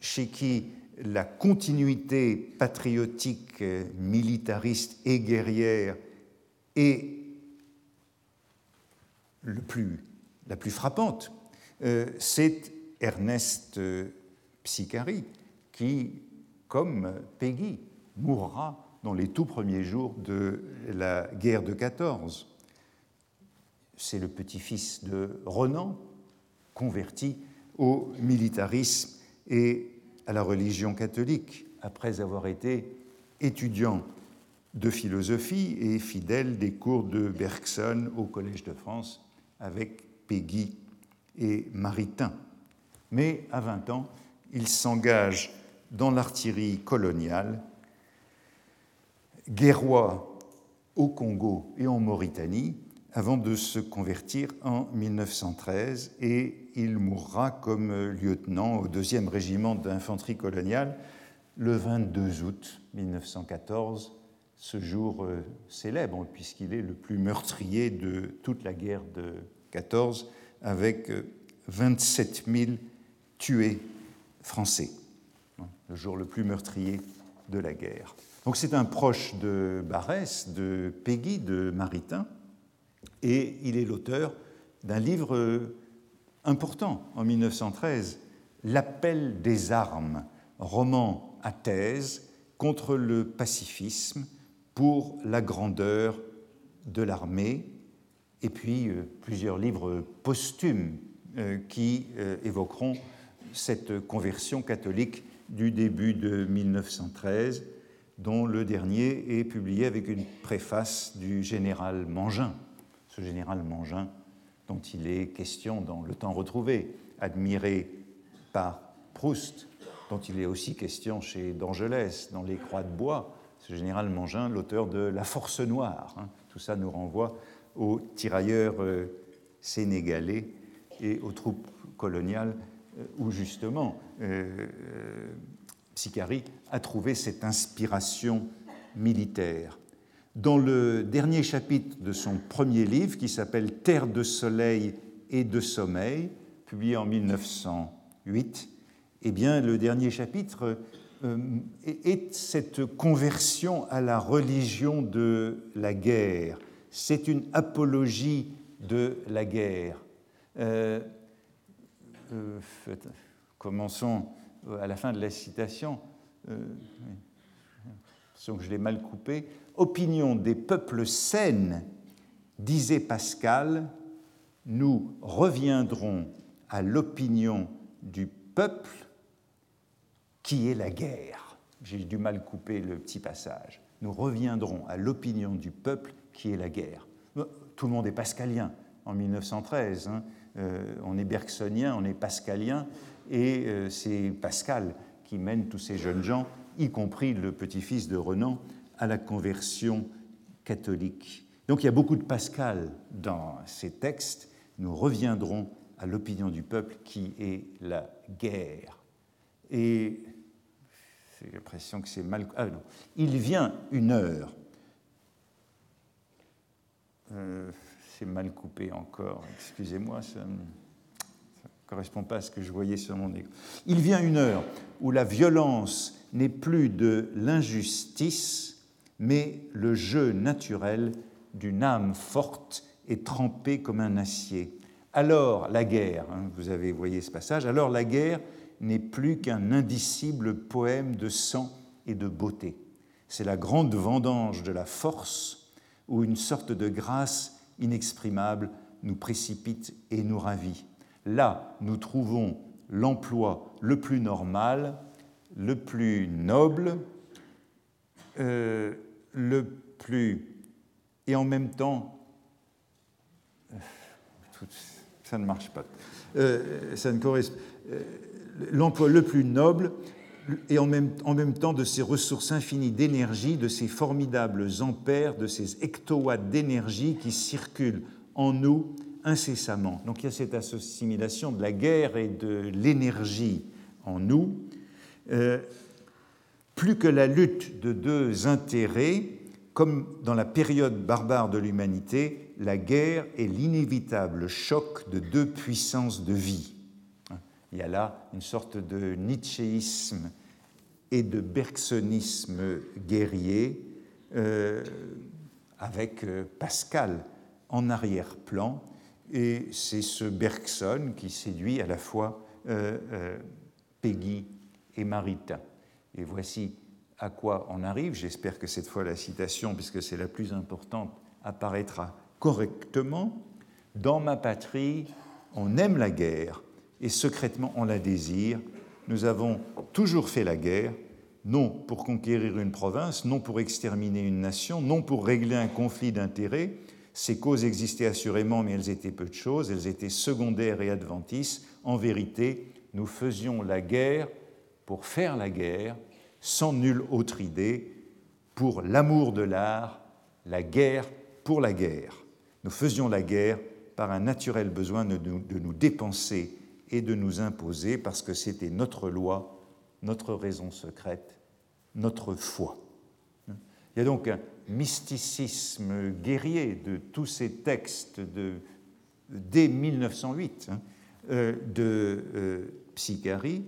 chez qui la continuité patriotique, militariste et guerrière est la plus frappante, euh, c'est Ernest Psicari, qui, comme Peggy, mourra dans les tout premiers jours de la guerre de 14. C'est le petit-fils de Renan, converti au militarisme et à la religion catholique, après avoir été étudiant de philosophie et fidèle des cours de Bergson au Collège de France avec Peggy et Maritain. Mais à 20 ans, il s'engage dans l'artillerie coloniale guerrois au Congo et en Mauritanie avant de se convertir en 1913 et il mourra comme lieutenant au 2e régiment d'infanterie coloniale le 22 août 1914, ce jour euh, célèbre puisqu'il est le plus meurtrier de toute la guerre de 14 avec 27 euh, 000 tués français, le jour le plus meurtrier de la guerre. Donc c'est un proche de Barès, de Peggy, de Maritain, et il est l'auteur d'un livre important en 1913, L'appel des armes, roman à thèse contre le pacifisme pour la grandeur de l'armée, et puis euh, plusieurs livres posthumes euh, qui euh, évoqueront cette conversion catholique du début de 1913 dont le dernier est publié avec une préface du général Mangin. Ce général Mangin, dont il est question dans Le temps retrouvé, admiré par Proust, dont il est aussi question chez D'Angelès dans Les Croix de bois, ce général Mangin, l'auteur de La Force Noire. Hein. Tout ça nous renvoie aux tirailleurs euh, sénégalais et aux troupes coloniales euh, où justement euh, Sicari a trouvé cette inspiration militaire. Dans le dernier chapitre de son premier livre, qui s'appelle Terre de soleil et de sommeil, publié en 1908, eh bien, le dernier chapitre euh, est cette conversion à la religion de la guerre. C'est une apologie de la guerre. Euh, euh, commençons à la fin de la citation. Euh, que je l'ai mal coupé. Opinion des peuples saines, disait Pascal, nous reviendrons à l'opinion du peuple qui est la guerre. J'ai du mal couper le petit passage. Nous reviendrons à l'opinion du peuple qui est la guerre. Tout le monde est pascalien en 1913. Hein. Euh, on est bergsonien, on est pascalien, et euh, c'est Pascal qui mène tous ces jeunes gens, y compris le petit-fils de Renan, à la conversion catholique. Donc il y a beaucoup de Pascal dans ces textes. Nous reviendrons à l'opinion du peuple qui est la guerre. Et j'ai l'impression que c'est mal. Ah non. Il vient une heure. Euh, c'est mal coupé encore, excusez-moi, ça ne correspond pas à ce que je voyais sur mon écran. Il vient une heure où la violence n'est plus de l'injustice, mais le jeu naturel d'une âme forte et trempée comme un acier. Alors la guerre, hein, vous avez voyé ce passage, alors la guerre n'est plus qu'un indicible poème de sang et de beauté. C'est la grande vendange de la force ou une sorte de grâce inexprimable nous précipite et nous ravit. Là, nous trouvons l'emploi le plus normal, le plus noble, euh, le plus... Et en même temps, euh, ça ne marche pas. Euh, ça ne correspond. L'emploi le plus noble et en même, en même temps de ces ressources infinies d'énergie, de ces formidables ampères, de ces hectowatts d'énergie qui circulent en nous incessamment. Donc il y a cette assimilation de la guerre et de l'énergie en nous. Euh, plus que la lutte de deux intérêts, comme dans la période barbare de l'humanité, la guerre est l'inévitable choc de deux puissances de vie. Il y a là une sorte de nietzschéisme et de bergsonisme guerrier euh, avec euh, Pascal en arrière-plan. Et c'est ce Bergson qui séduit à la fois euh, Peggy et Marita. Et voici à quoi on arrive. J'espère que cette fois la citation, puisque c'est la plus importante, apparaîtra correctement. Dans ma patrie, on aime la guerre, et secrètement on la désire. Nous avons toujours fait la guerre, non pour conquérir une province, non pour exterminer une nation, non pour régler un conflit d'intérêts. Ces causes existaient assurément, mais elles étaient peu de choses, elles étaient secondaires et adventices. En vérité, nous faisions la guerre pour faire la guerre, sans nulle autre idée, pour l'amour de l'art, la guerre pour la guerre. Nous faisions la guerre par un naturel besoin de nous dépenser et de nous imposer parce que c'était notre loi, notre raison secrète, notre foi. Il y a donc un mysticisme guerrier de tous ces textes de, dès 1908 hein, euh, de euh, Psychari,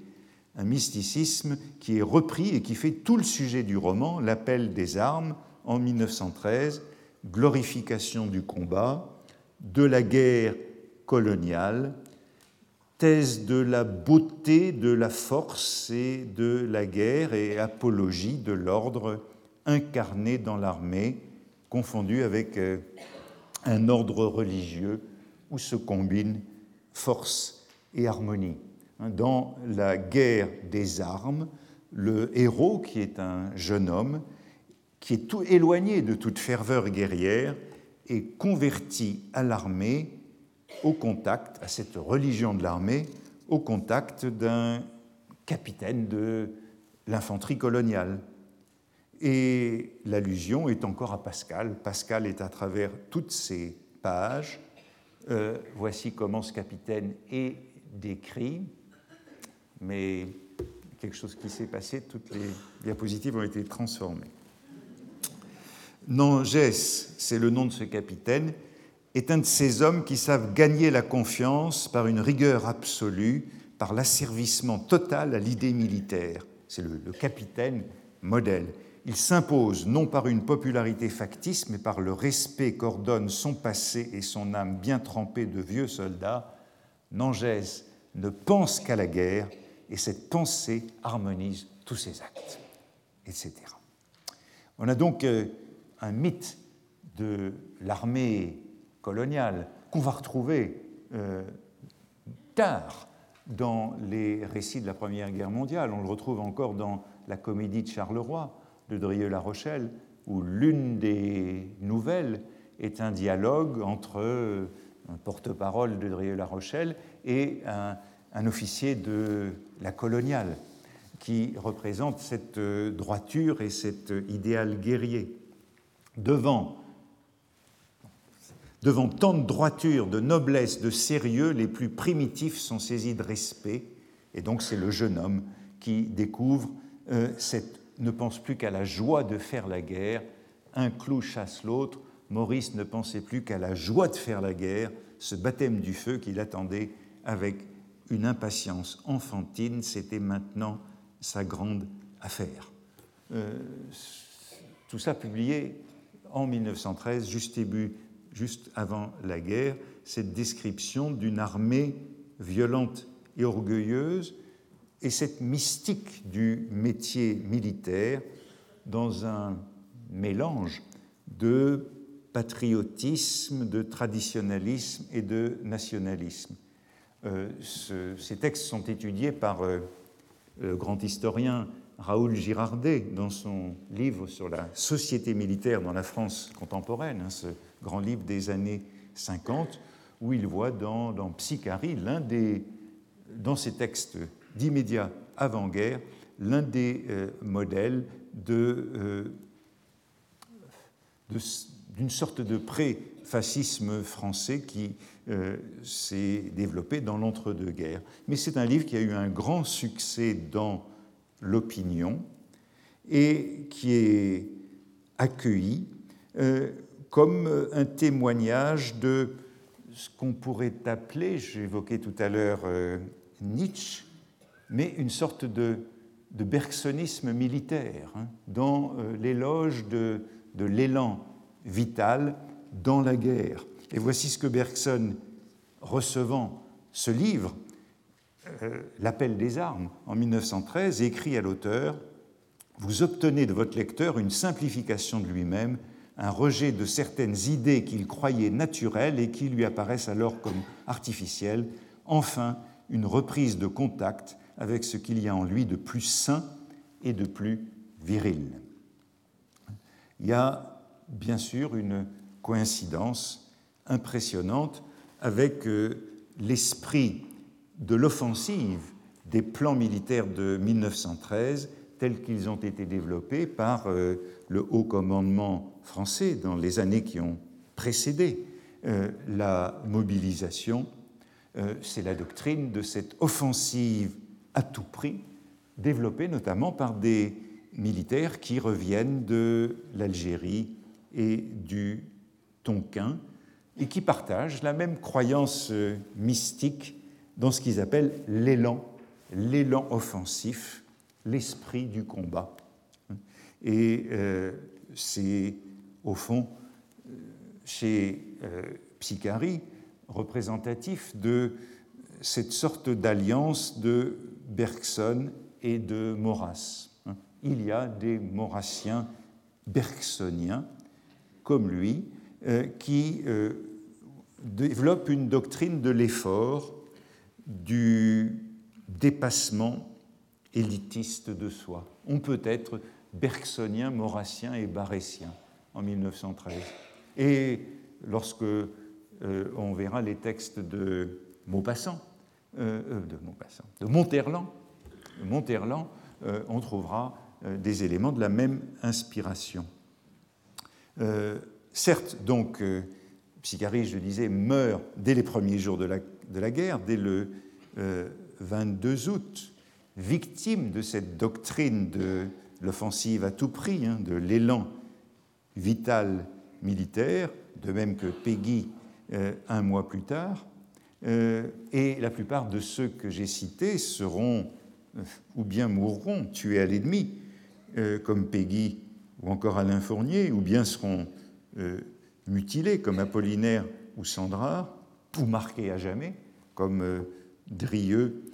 un mysticisme qui est repris et qui fait tout le sujet du roman, l'appel des armes en 1913, glorification du combat, de la guerre coloniale, thèse de la beauté, de la force et de la guerre et apologie de l'ordre incarné dans l'armée, confondu avec euh, un ordre religieux où se combinent force et harmonie. Hein, dans la guerre des armes, le héros, qui est un jeune homme, qui est tout éloigné de toute ferveur guerrière, et converti à l'armée au contact, à cette religion de l'armée, au contact d'un capitaine de l'infanterie coloniale. Et l'allusion est encore à Pascal. Pascal est à travers toutes ces pages. Euh, voici comment ce capitaine est décrit. Mais quelque chose qui s'est passé, toutes les diapositives ont été transformées. Nangès, c'est le nom de ce capitaine, est un de ces hommes qui savent gagner la confiance par une rigueur absolue, par l'asservissement total à l'idée militaire. C'est le, capitaine modèle. Il s'impose non par une popularité factice, mais par le respect qu'ordonne son passé et son âme bien trempée de vieux soldats. Nangès ne pense qu'à la guerre, et cette pensée harmonise tous ses actes, etc. On a donc euh, un mythe de l'armée coloniale qu'on va retrouver euh, tard dans les récits de la Première Guerre mondiale. On le retrouve encore dans la comédie de Charleroi de Drieux-La Rochelle, où l'une des nouvelles est un dialogue entre euh, un porte-parole de Drieux-La Rochelle et un, un, officier de la coloniale, qui représente cette euh, droiture et cet idéal guerrier devant, tant de droiture, de noblesse, de sérieux, les plus primitifs sont saisis de respect. Et donc c'est le jeune homme qui découvre euh, ne pense plus qu'à la joie de faire la guerre. Un clou chasse l'autre. Maurice ne pensait plus qu'à la joie de faire la guerre, ce baptême du feu qu'il attendait avec une impatience enfantine. C'était maintenant sa grande affaire. Euh, tout ça publié en 1913, juste, juste avant la guerre, cette description d'une armée violente et orgueilleuse et cette mystique du métier militaire dans un mélange de patriotisme, de traditionnalisme et de nationalisme. Euh, ce, ces textes sont étudiés par euh, le grand historien Raoul Girardet, dans son livre sur la société militaire dans la France contemporaine, hein, ce grand livre des années 50, où il voit dans, dans Psychari, des, dans ses textes d'immédiat avant-guerre, l'un des euh, modèles de, d'une sorte de pré-fascisme français qui euh, s'est développé dans l'entre-deux-guerres. Mais c'est un livre qui a eu un grand succès dans l'opinion et qui est accueilli euh, comme un témoignage de ce qu'on pourrait appeler, j'évoquais tout à l'heure euh, Nietzsche, mais une sorte de, de bergsonisme militaire, hein, dans euh, l'éloge de, de l'élan vital dans la guerre. Et voici ce que Bergson, recevant ce livre, euh, L'appel des armes en 1913, écrit à l'auteur Vous obtenez de votre lecteur une simplification de lui-même, un rejet de certaines idées qu'il croyait naturelles et qui lui apparaissent alors comme artificielles, enfin une reprise de contact avec ce qu'il y a en lui de plus sain et de plus viril. Il y a bien sûr une coïncidence impressionnante avec euh, l'esprit de l'offensive des plans militaires de 1913 tels qu'ils ont été développés par euh, le haut commandement français dans les années qui ont précédé euh, la mobilisation. C'est la doctrine de cette offensive à tout prix, développée notamment par des militaires qui reviennent de l'Algérie et du Tonkin et qui partagent la même croyance mystique dans ce qu'ils appellent l'élan, l'élan offensif, l'esprit du combat. Et euh, c'est au fond, chez euh, Psychari, représentatif de cette sorte d'alliance de Bergson et de Maurras. Il y a des Maurassiens bergsoniens, comme lui, euh, qui euh, développent une doctrine de l'effort du dépassement élitiste de soi. On peut être bergsonien, maurassien et barétien en 1913. Et lorsque euh, on verra les textes de Maupassant, euh, euh, de Maupassant, de Monterland on trouvera des éléments de la même inspiration. Certes, donc, Psycharis, je disais, meurt dès les premiers jours de la, guerre, dès le 22 août, victime de cette doctrine de l'offensive à tout prix, hein, de l'élan vital militaire, de même que Peggy euh, un mois plus tard. Euh, et la plupart de ceux que j'ai cités seront euh, ou bien mourront tués à l'ennemi, comme Peggy ou encore Alain Fournier, ou bien seront mutilés comme Apollinaire ou Sandra, ou marqués à jamais, comme Drieux,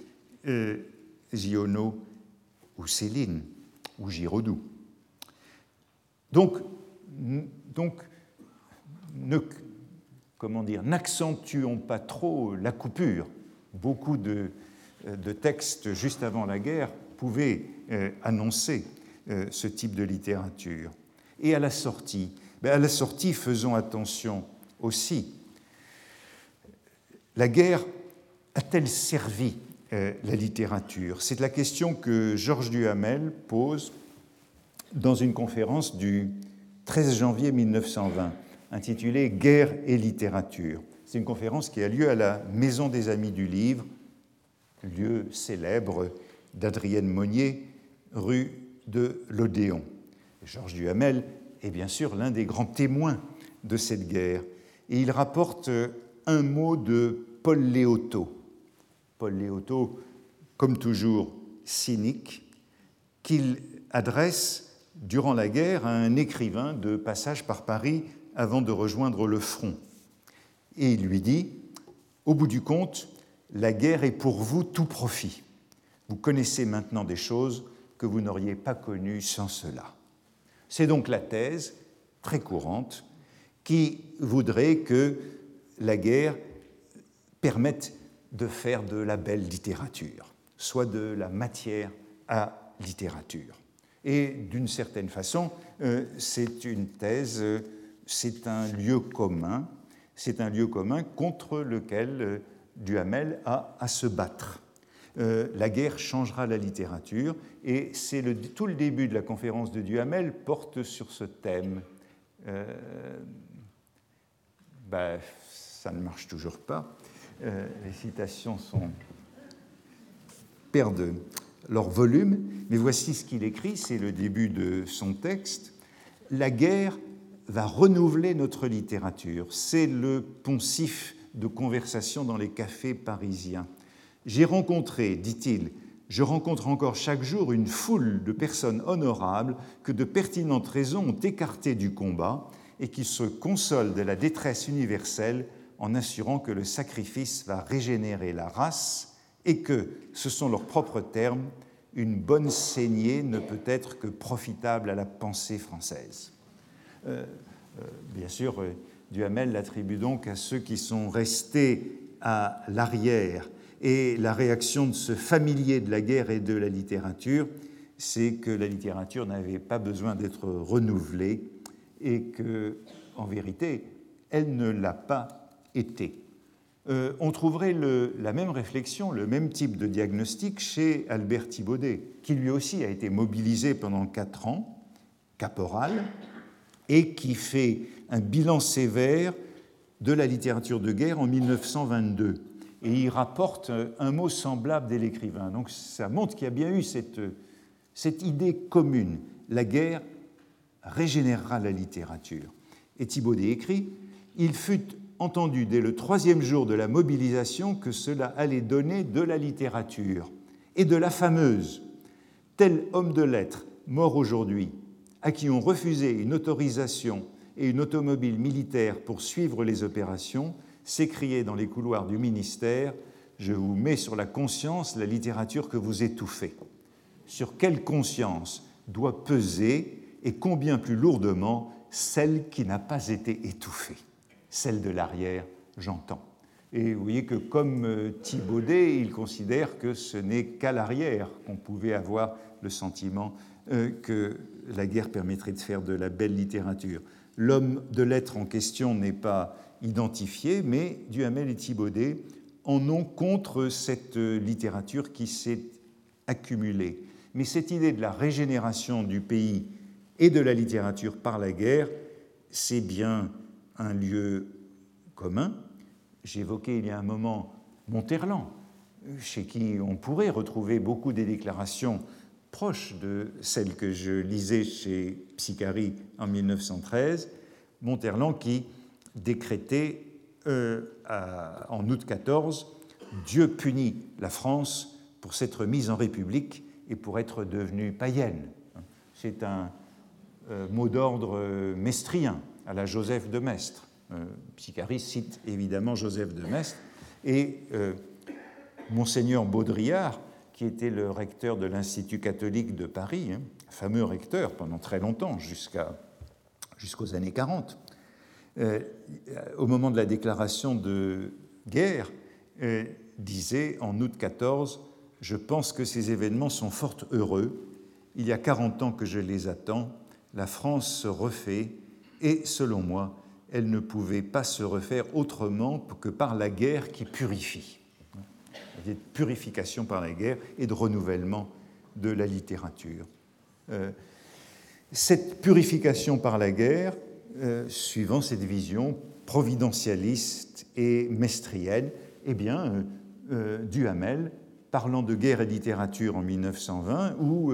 Giono ou Céline ou Giraudoux. Donc, comment dire, n'accentuons pas trop la coupure. Beaucoup de, textes juste avant la guerre pouvaient euh, annoncer euh, ce type de littérature. Et à la sortie, ben, à la sortie, faisons attention aussi. La guerre a-t-elle servi euh, la littérature? C'est la question que Georges Duhamel pose dans une conférence du 13 janvier 1920 intitulée Guerre et littérature. C'est une conférence qui a lieu à la Maison des Amis du Livre, lieu célèbre d'Adrienne Monnier, rue de l'Odéon. Georges Duhamel est bien sûr l'un des grands témoins de cette guerre. Et il rapporte un mot de Paul Léoto, Paul Léoto, comme toujours cynique, qu'il adresse durant la guerre à un écrivain de passage par Paris avant de rejoindre le front. Et il lui dit, au bout du compte, la guerre est pour vous tout profit. Vous connaissez maintenant des choses que vous n'auriez pas connues sans cela. C'est donc la thèse très courante qui voudrait que la guerre permette de faire de la belle littérature, soit de la matière à littérature. Et d'une certaine façon, euh, c'est une thèse, euh, c'est un lieu commun, c'est un lieu commun contre lequel euh, Duhamel a à se battre. La guerre changera la littérature, et c'est tout le début de la conférence de Duhamel porte sur ce thème. Ben, ça ne marche toujours pas. Euh, les citations sont, perdent leur volume, mais voici ce qu'il écrit, c'est le début de son texte. La guerre va renouveler notre littérature. C'est le poncif de conversation dans les cafés parisiens. J'ai rencontré, dit-il, je rencontre encore chaque jour une foule de personnes honorables que de pertinentes raisons ont écartées du combat et qui se consolent de la détresse universelle en assurant que le sacrifice va régénérer la race et que, ce sont leurs propres termes, une bonne saignée ne peut être que profitable à la pensée française. Euh, euh, bien sûr, euh, Duhamel l'attribue donc à ceux qui sont restés à l'arrière. Et la réaction de ce familier de la guerre et de la littérature, c'est que la littérature n'avait pas besoin d'être renouvelée et que, en vérité, elle ne l'a pas été. Euh, on trouverait la même réflexion, le même type de diagnostic chez Albert Thibaudet, qui lui aussi a été mobilisé pendant quatre ans, caporal, et qui fait un bilan sévère de la littérature de guerre en 1922. Et il rapporte un mot semblable dès l'écrivain. Donc ça montre qu'il y a bien eu cette, cette idée commune. La guerre régénérera la littérature. Et Thibaudet écrit Il fut entendu dès le troisième jour de la mobilisation que cela allait donner de la littérature et de la fameuse. Tel homme de lettres, mort aujourd'hui, à qui on refusait une autorisation et une automobile militaire pour suivre les opérations, s'écriait dans les couloirs du ministère Je vous mets sur la conscience la littérature que vous étouffez. Sur quelle conscience doit peser et combien plus lourdement celle qui n'a pas été étouffée? Celle de l'arrière, j'entends. Et vous voyez que comme euh, Thibaudet, il considère que ce n'est qu'à l'arrière qu'on pouvait avoir le sentiment euh, que la guerre permettrait de faire de la belle littérature. L'homme de lettres en question n'est pas identifié, mais Duhamel et Thibaudet en ont contre cette littérature qui s'est accumulée. Mais cette idée de la régénération du pays et de la littérature par la guerre, c'est bien un lieu commun, J'évoquais il y a un moment Monterland, chez qui on pourrait retrouver beaucoup des déclarations proches de celles que je lisais chez Psychari en 1913. Monterland qui décrétait euh, en août 14 Dieu punit la France pour s'être mise en république et pour être devenue païenne. C'est un euh, mot d'ordre euh, mestrien à la Joseph de Maistre. Euh, Psychari cite évidemment Joseph de Maistre, et Monseigneur Baudrillard, qui était le recteur de l'Institut catholique de Paris, hein, fameux recteur pendant très longtemps, jusqu'aux années 40, euh, au moment de la déclaration de guerre, disait en août 14 Je pense que ces événements sont fort heureux. Il y a 40 ans que je les attends. La France se refait et, selon moi, elle ne pouvait pas se refaire autrement que par la guerre qui purifie. Il y de purification par la guerre et de renouvellement de la littérature. Euh, cette purification par la guerre, euh, suivant cette vision providentialiste et mestrienne, eh bien, euh, Duhamel, parlant de guerre et littérature en 1920, ou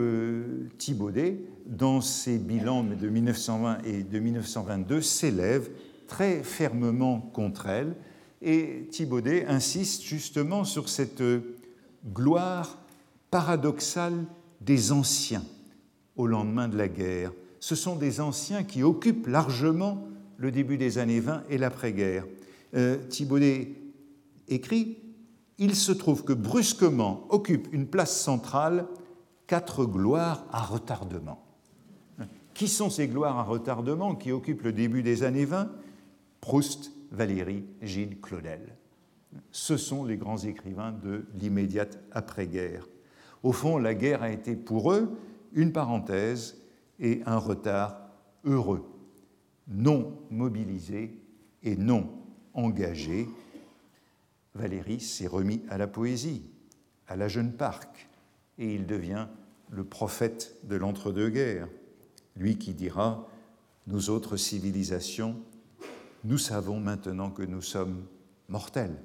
Thibaudet, dans ses bilans de 1920 et de 1922, s'élève très fermement contre elle. Et Thibaudet insiste justement sur cette gloire paradoxale des anciens au lendemain de la guerre. Ce sont des anciens qui occupent largement le début des années 20 et l'après-guerre. Euh, Thibaudet écrit Il se trouve que brusquement occupent une place centrale quatre gloires à retardement. Qui sont ces gloires à retardement qui occupent le début des années 20 Proust, Valéry, Gilles, Claudel. Ce sont les grands écrivains de l'immédiate après-guerre. Au fond, la guerre a été pour eux une parenthèse et un retard heureux, non mobilisé et non engagé. Valéry s'est remis à la poésie, à la jeune Parc, et il devient le prophète de l'entre-deux-guerres, lui qui dira Nous autres civilisations, nous savons maintenant que nous sommes mortels.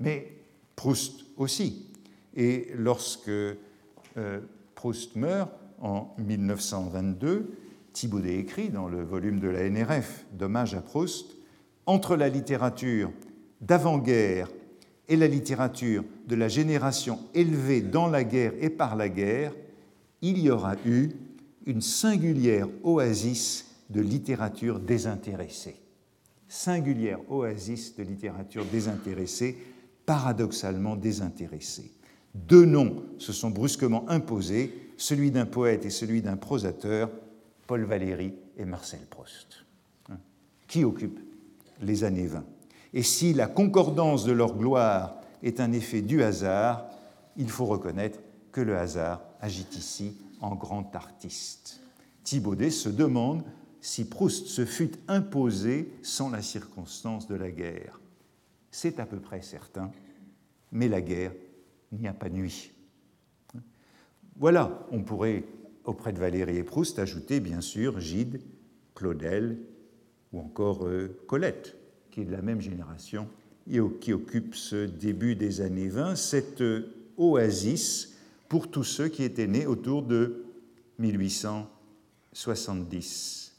Mais Proust aussi. Et lorsque euh, Proust meurt en 1922, Thibaudet écrit dans le volume de la NRF d'hommage à Proust, entre la littérature d'avant-guerre et la littérature de la génération élevée dans la guerre et par la guerre, il y aura eu une singulière oasis de littérature désintéressée singulière oasis de littérature désintéressée, paradoxalement désintéressée. Deux noms se sont brusquement imposés, celui d'un poète et celui d'un prosateur, Paul Valéry et Marcel Proust, hein, qui occupent les années 20. Et si la concordance de leur gloire est un effet du hasard, il faut reconnaître que le hasard agit ici en grand artiste. Thibaudet se demande si Proust se fût imposé sans la circonstance de la guerre. C'est à peu près certain, mais la guerre n'y a pas nuit. Voilà, on pourrait, auprès de Valérie et Proust, ajouter bien sûr Gide, Claudel ou encore euh, Colette, qui est de la même génération et qui occupe ce début des années 20, cette euh, oasis pour tous ceux qui étaient nés autour de 1870.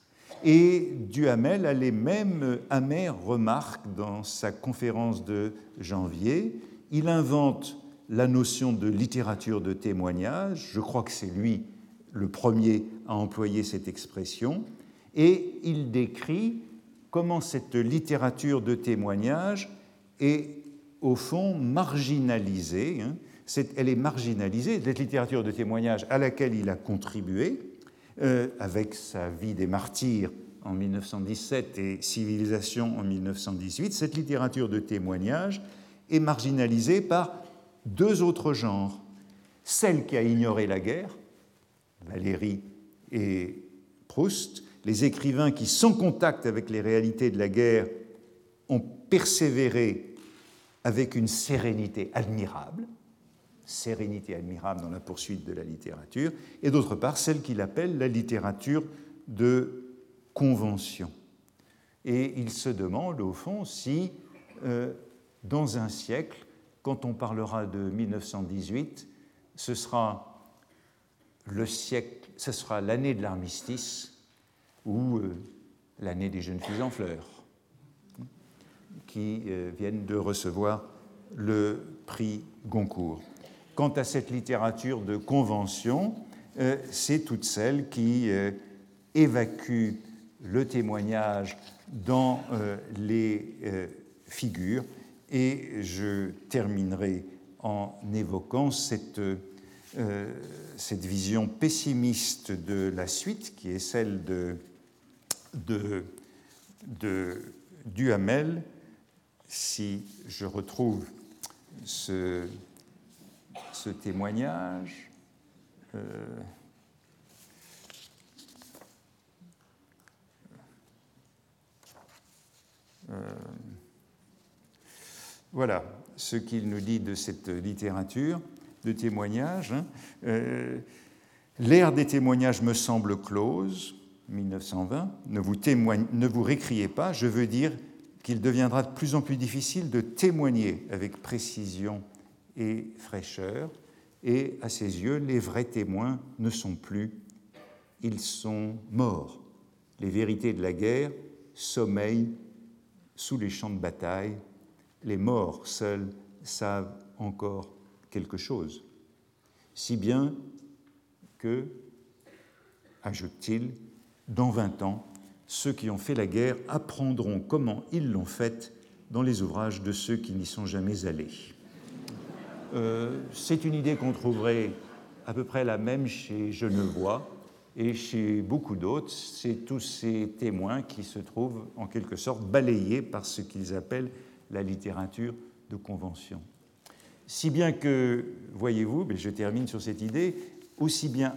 Et Duhamel a les mêmes amères remarques dans sa conférence de janvier. Il invente la notion de littérature de témoignage, je crois que c'est lui le premier à employer cette expression, et il décrit comment cette littérature de témoignage est au fond marginalisée. Hein. elle est marginalisée, cette littérature de témoignage à laquelle il a contribué, euh, avec sa vie des martyrs en 1917 et Civilisation en 1918, cette littérature de témoignage est marginalisée par deux autres genres. Celle qui a ignoré la guerre, Valéry et Proust, les écrivains qui, sans contact avec les réalités de la guerre, ont persévéré avec une sérénité admirable, sérénité admirable dans la poursuite de la littérature, et d'autre part celle qu'il appelle la littérature de convention. Et il se demande au fond si, euh, dans un siècle, quand on parlera de 1918, ce sera le siècle, ce sera l'année de l'armistice ou euh, l'année des jeunes filles en fleurs qui euh, viennent de recevoir le prix Goncourt. Quant à cette littérature de convention, euh, c'est toute celle qui évacue le témoignage dans les figures. Et je terminerai en évoquant cette, cette vision pessimiste de la suite, qui est celle de, Duhamel, si je retrouve ce, ce témoignage. Euh, euh, voilà ce qu'il nous dit de cette littérature de témoignage. Hein. Euh, l'ère des témoignages me semble close, 1920. Ne vous, témoigne, récriez pas, je veux dire qu'il deviendra de plus en plus difficile de témoigner avec précision et fraîcheur, et à ses yeux, les vrais témoins ne sont plus, ils sont morts. Les vérités de la guerre sommeillent sous les champs de bataille, les morts seuls savent encore quelque chose, si bien que, ajoute-t-il, dans vingt ans, ceux qui ont fait la guerre apprendront comment ils l'ont faite dans les ouvrages de ceux qui n'y sont jamais allés. Euh, c'est une idée qu'on trouverait à peu près la même chez Genevois et chez beaucoup d'autres. C'est tous ces témoins qui se trouvent en quelque sorte balayés par ce qu'ils appellent la littérature de convention. Si bien que, voyez-vous, mais je termine sur cette idée, aussi bien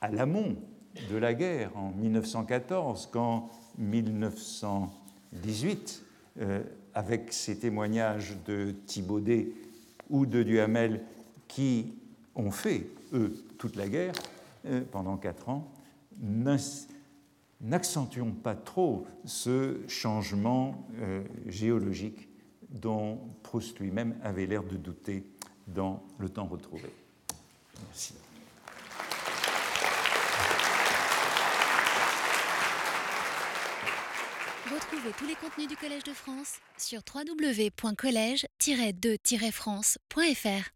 à l'amont de la guerre en 1914 qu'en 1918, euh, avec ces témoignages de Thibaudet ou de Duhamel qui ont fait, eux, toute la guerre euh, pendant quatre ans, n'accentuons pas trop ce changement euh, géologique dont Proust lui-même avait l'air de douter dans le temps retrouvé. Retrouvez tous les contenus du Collège de France sur www.colège-2-france.fr.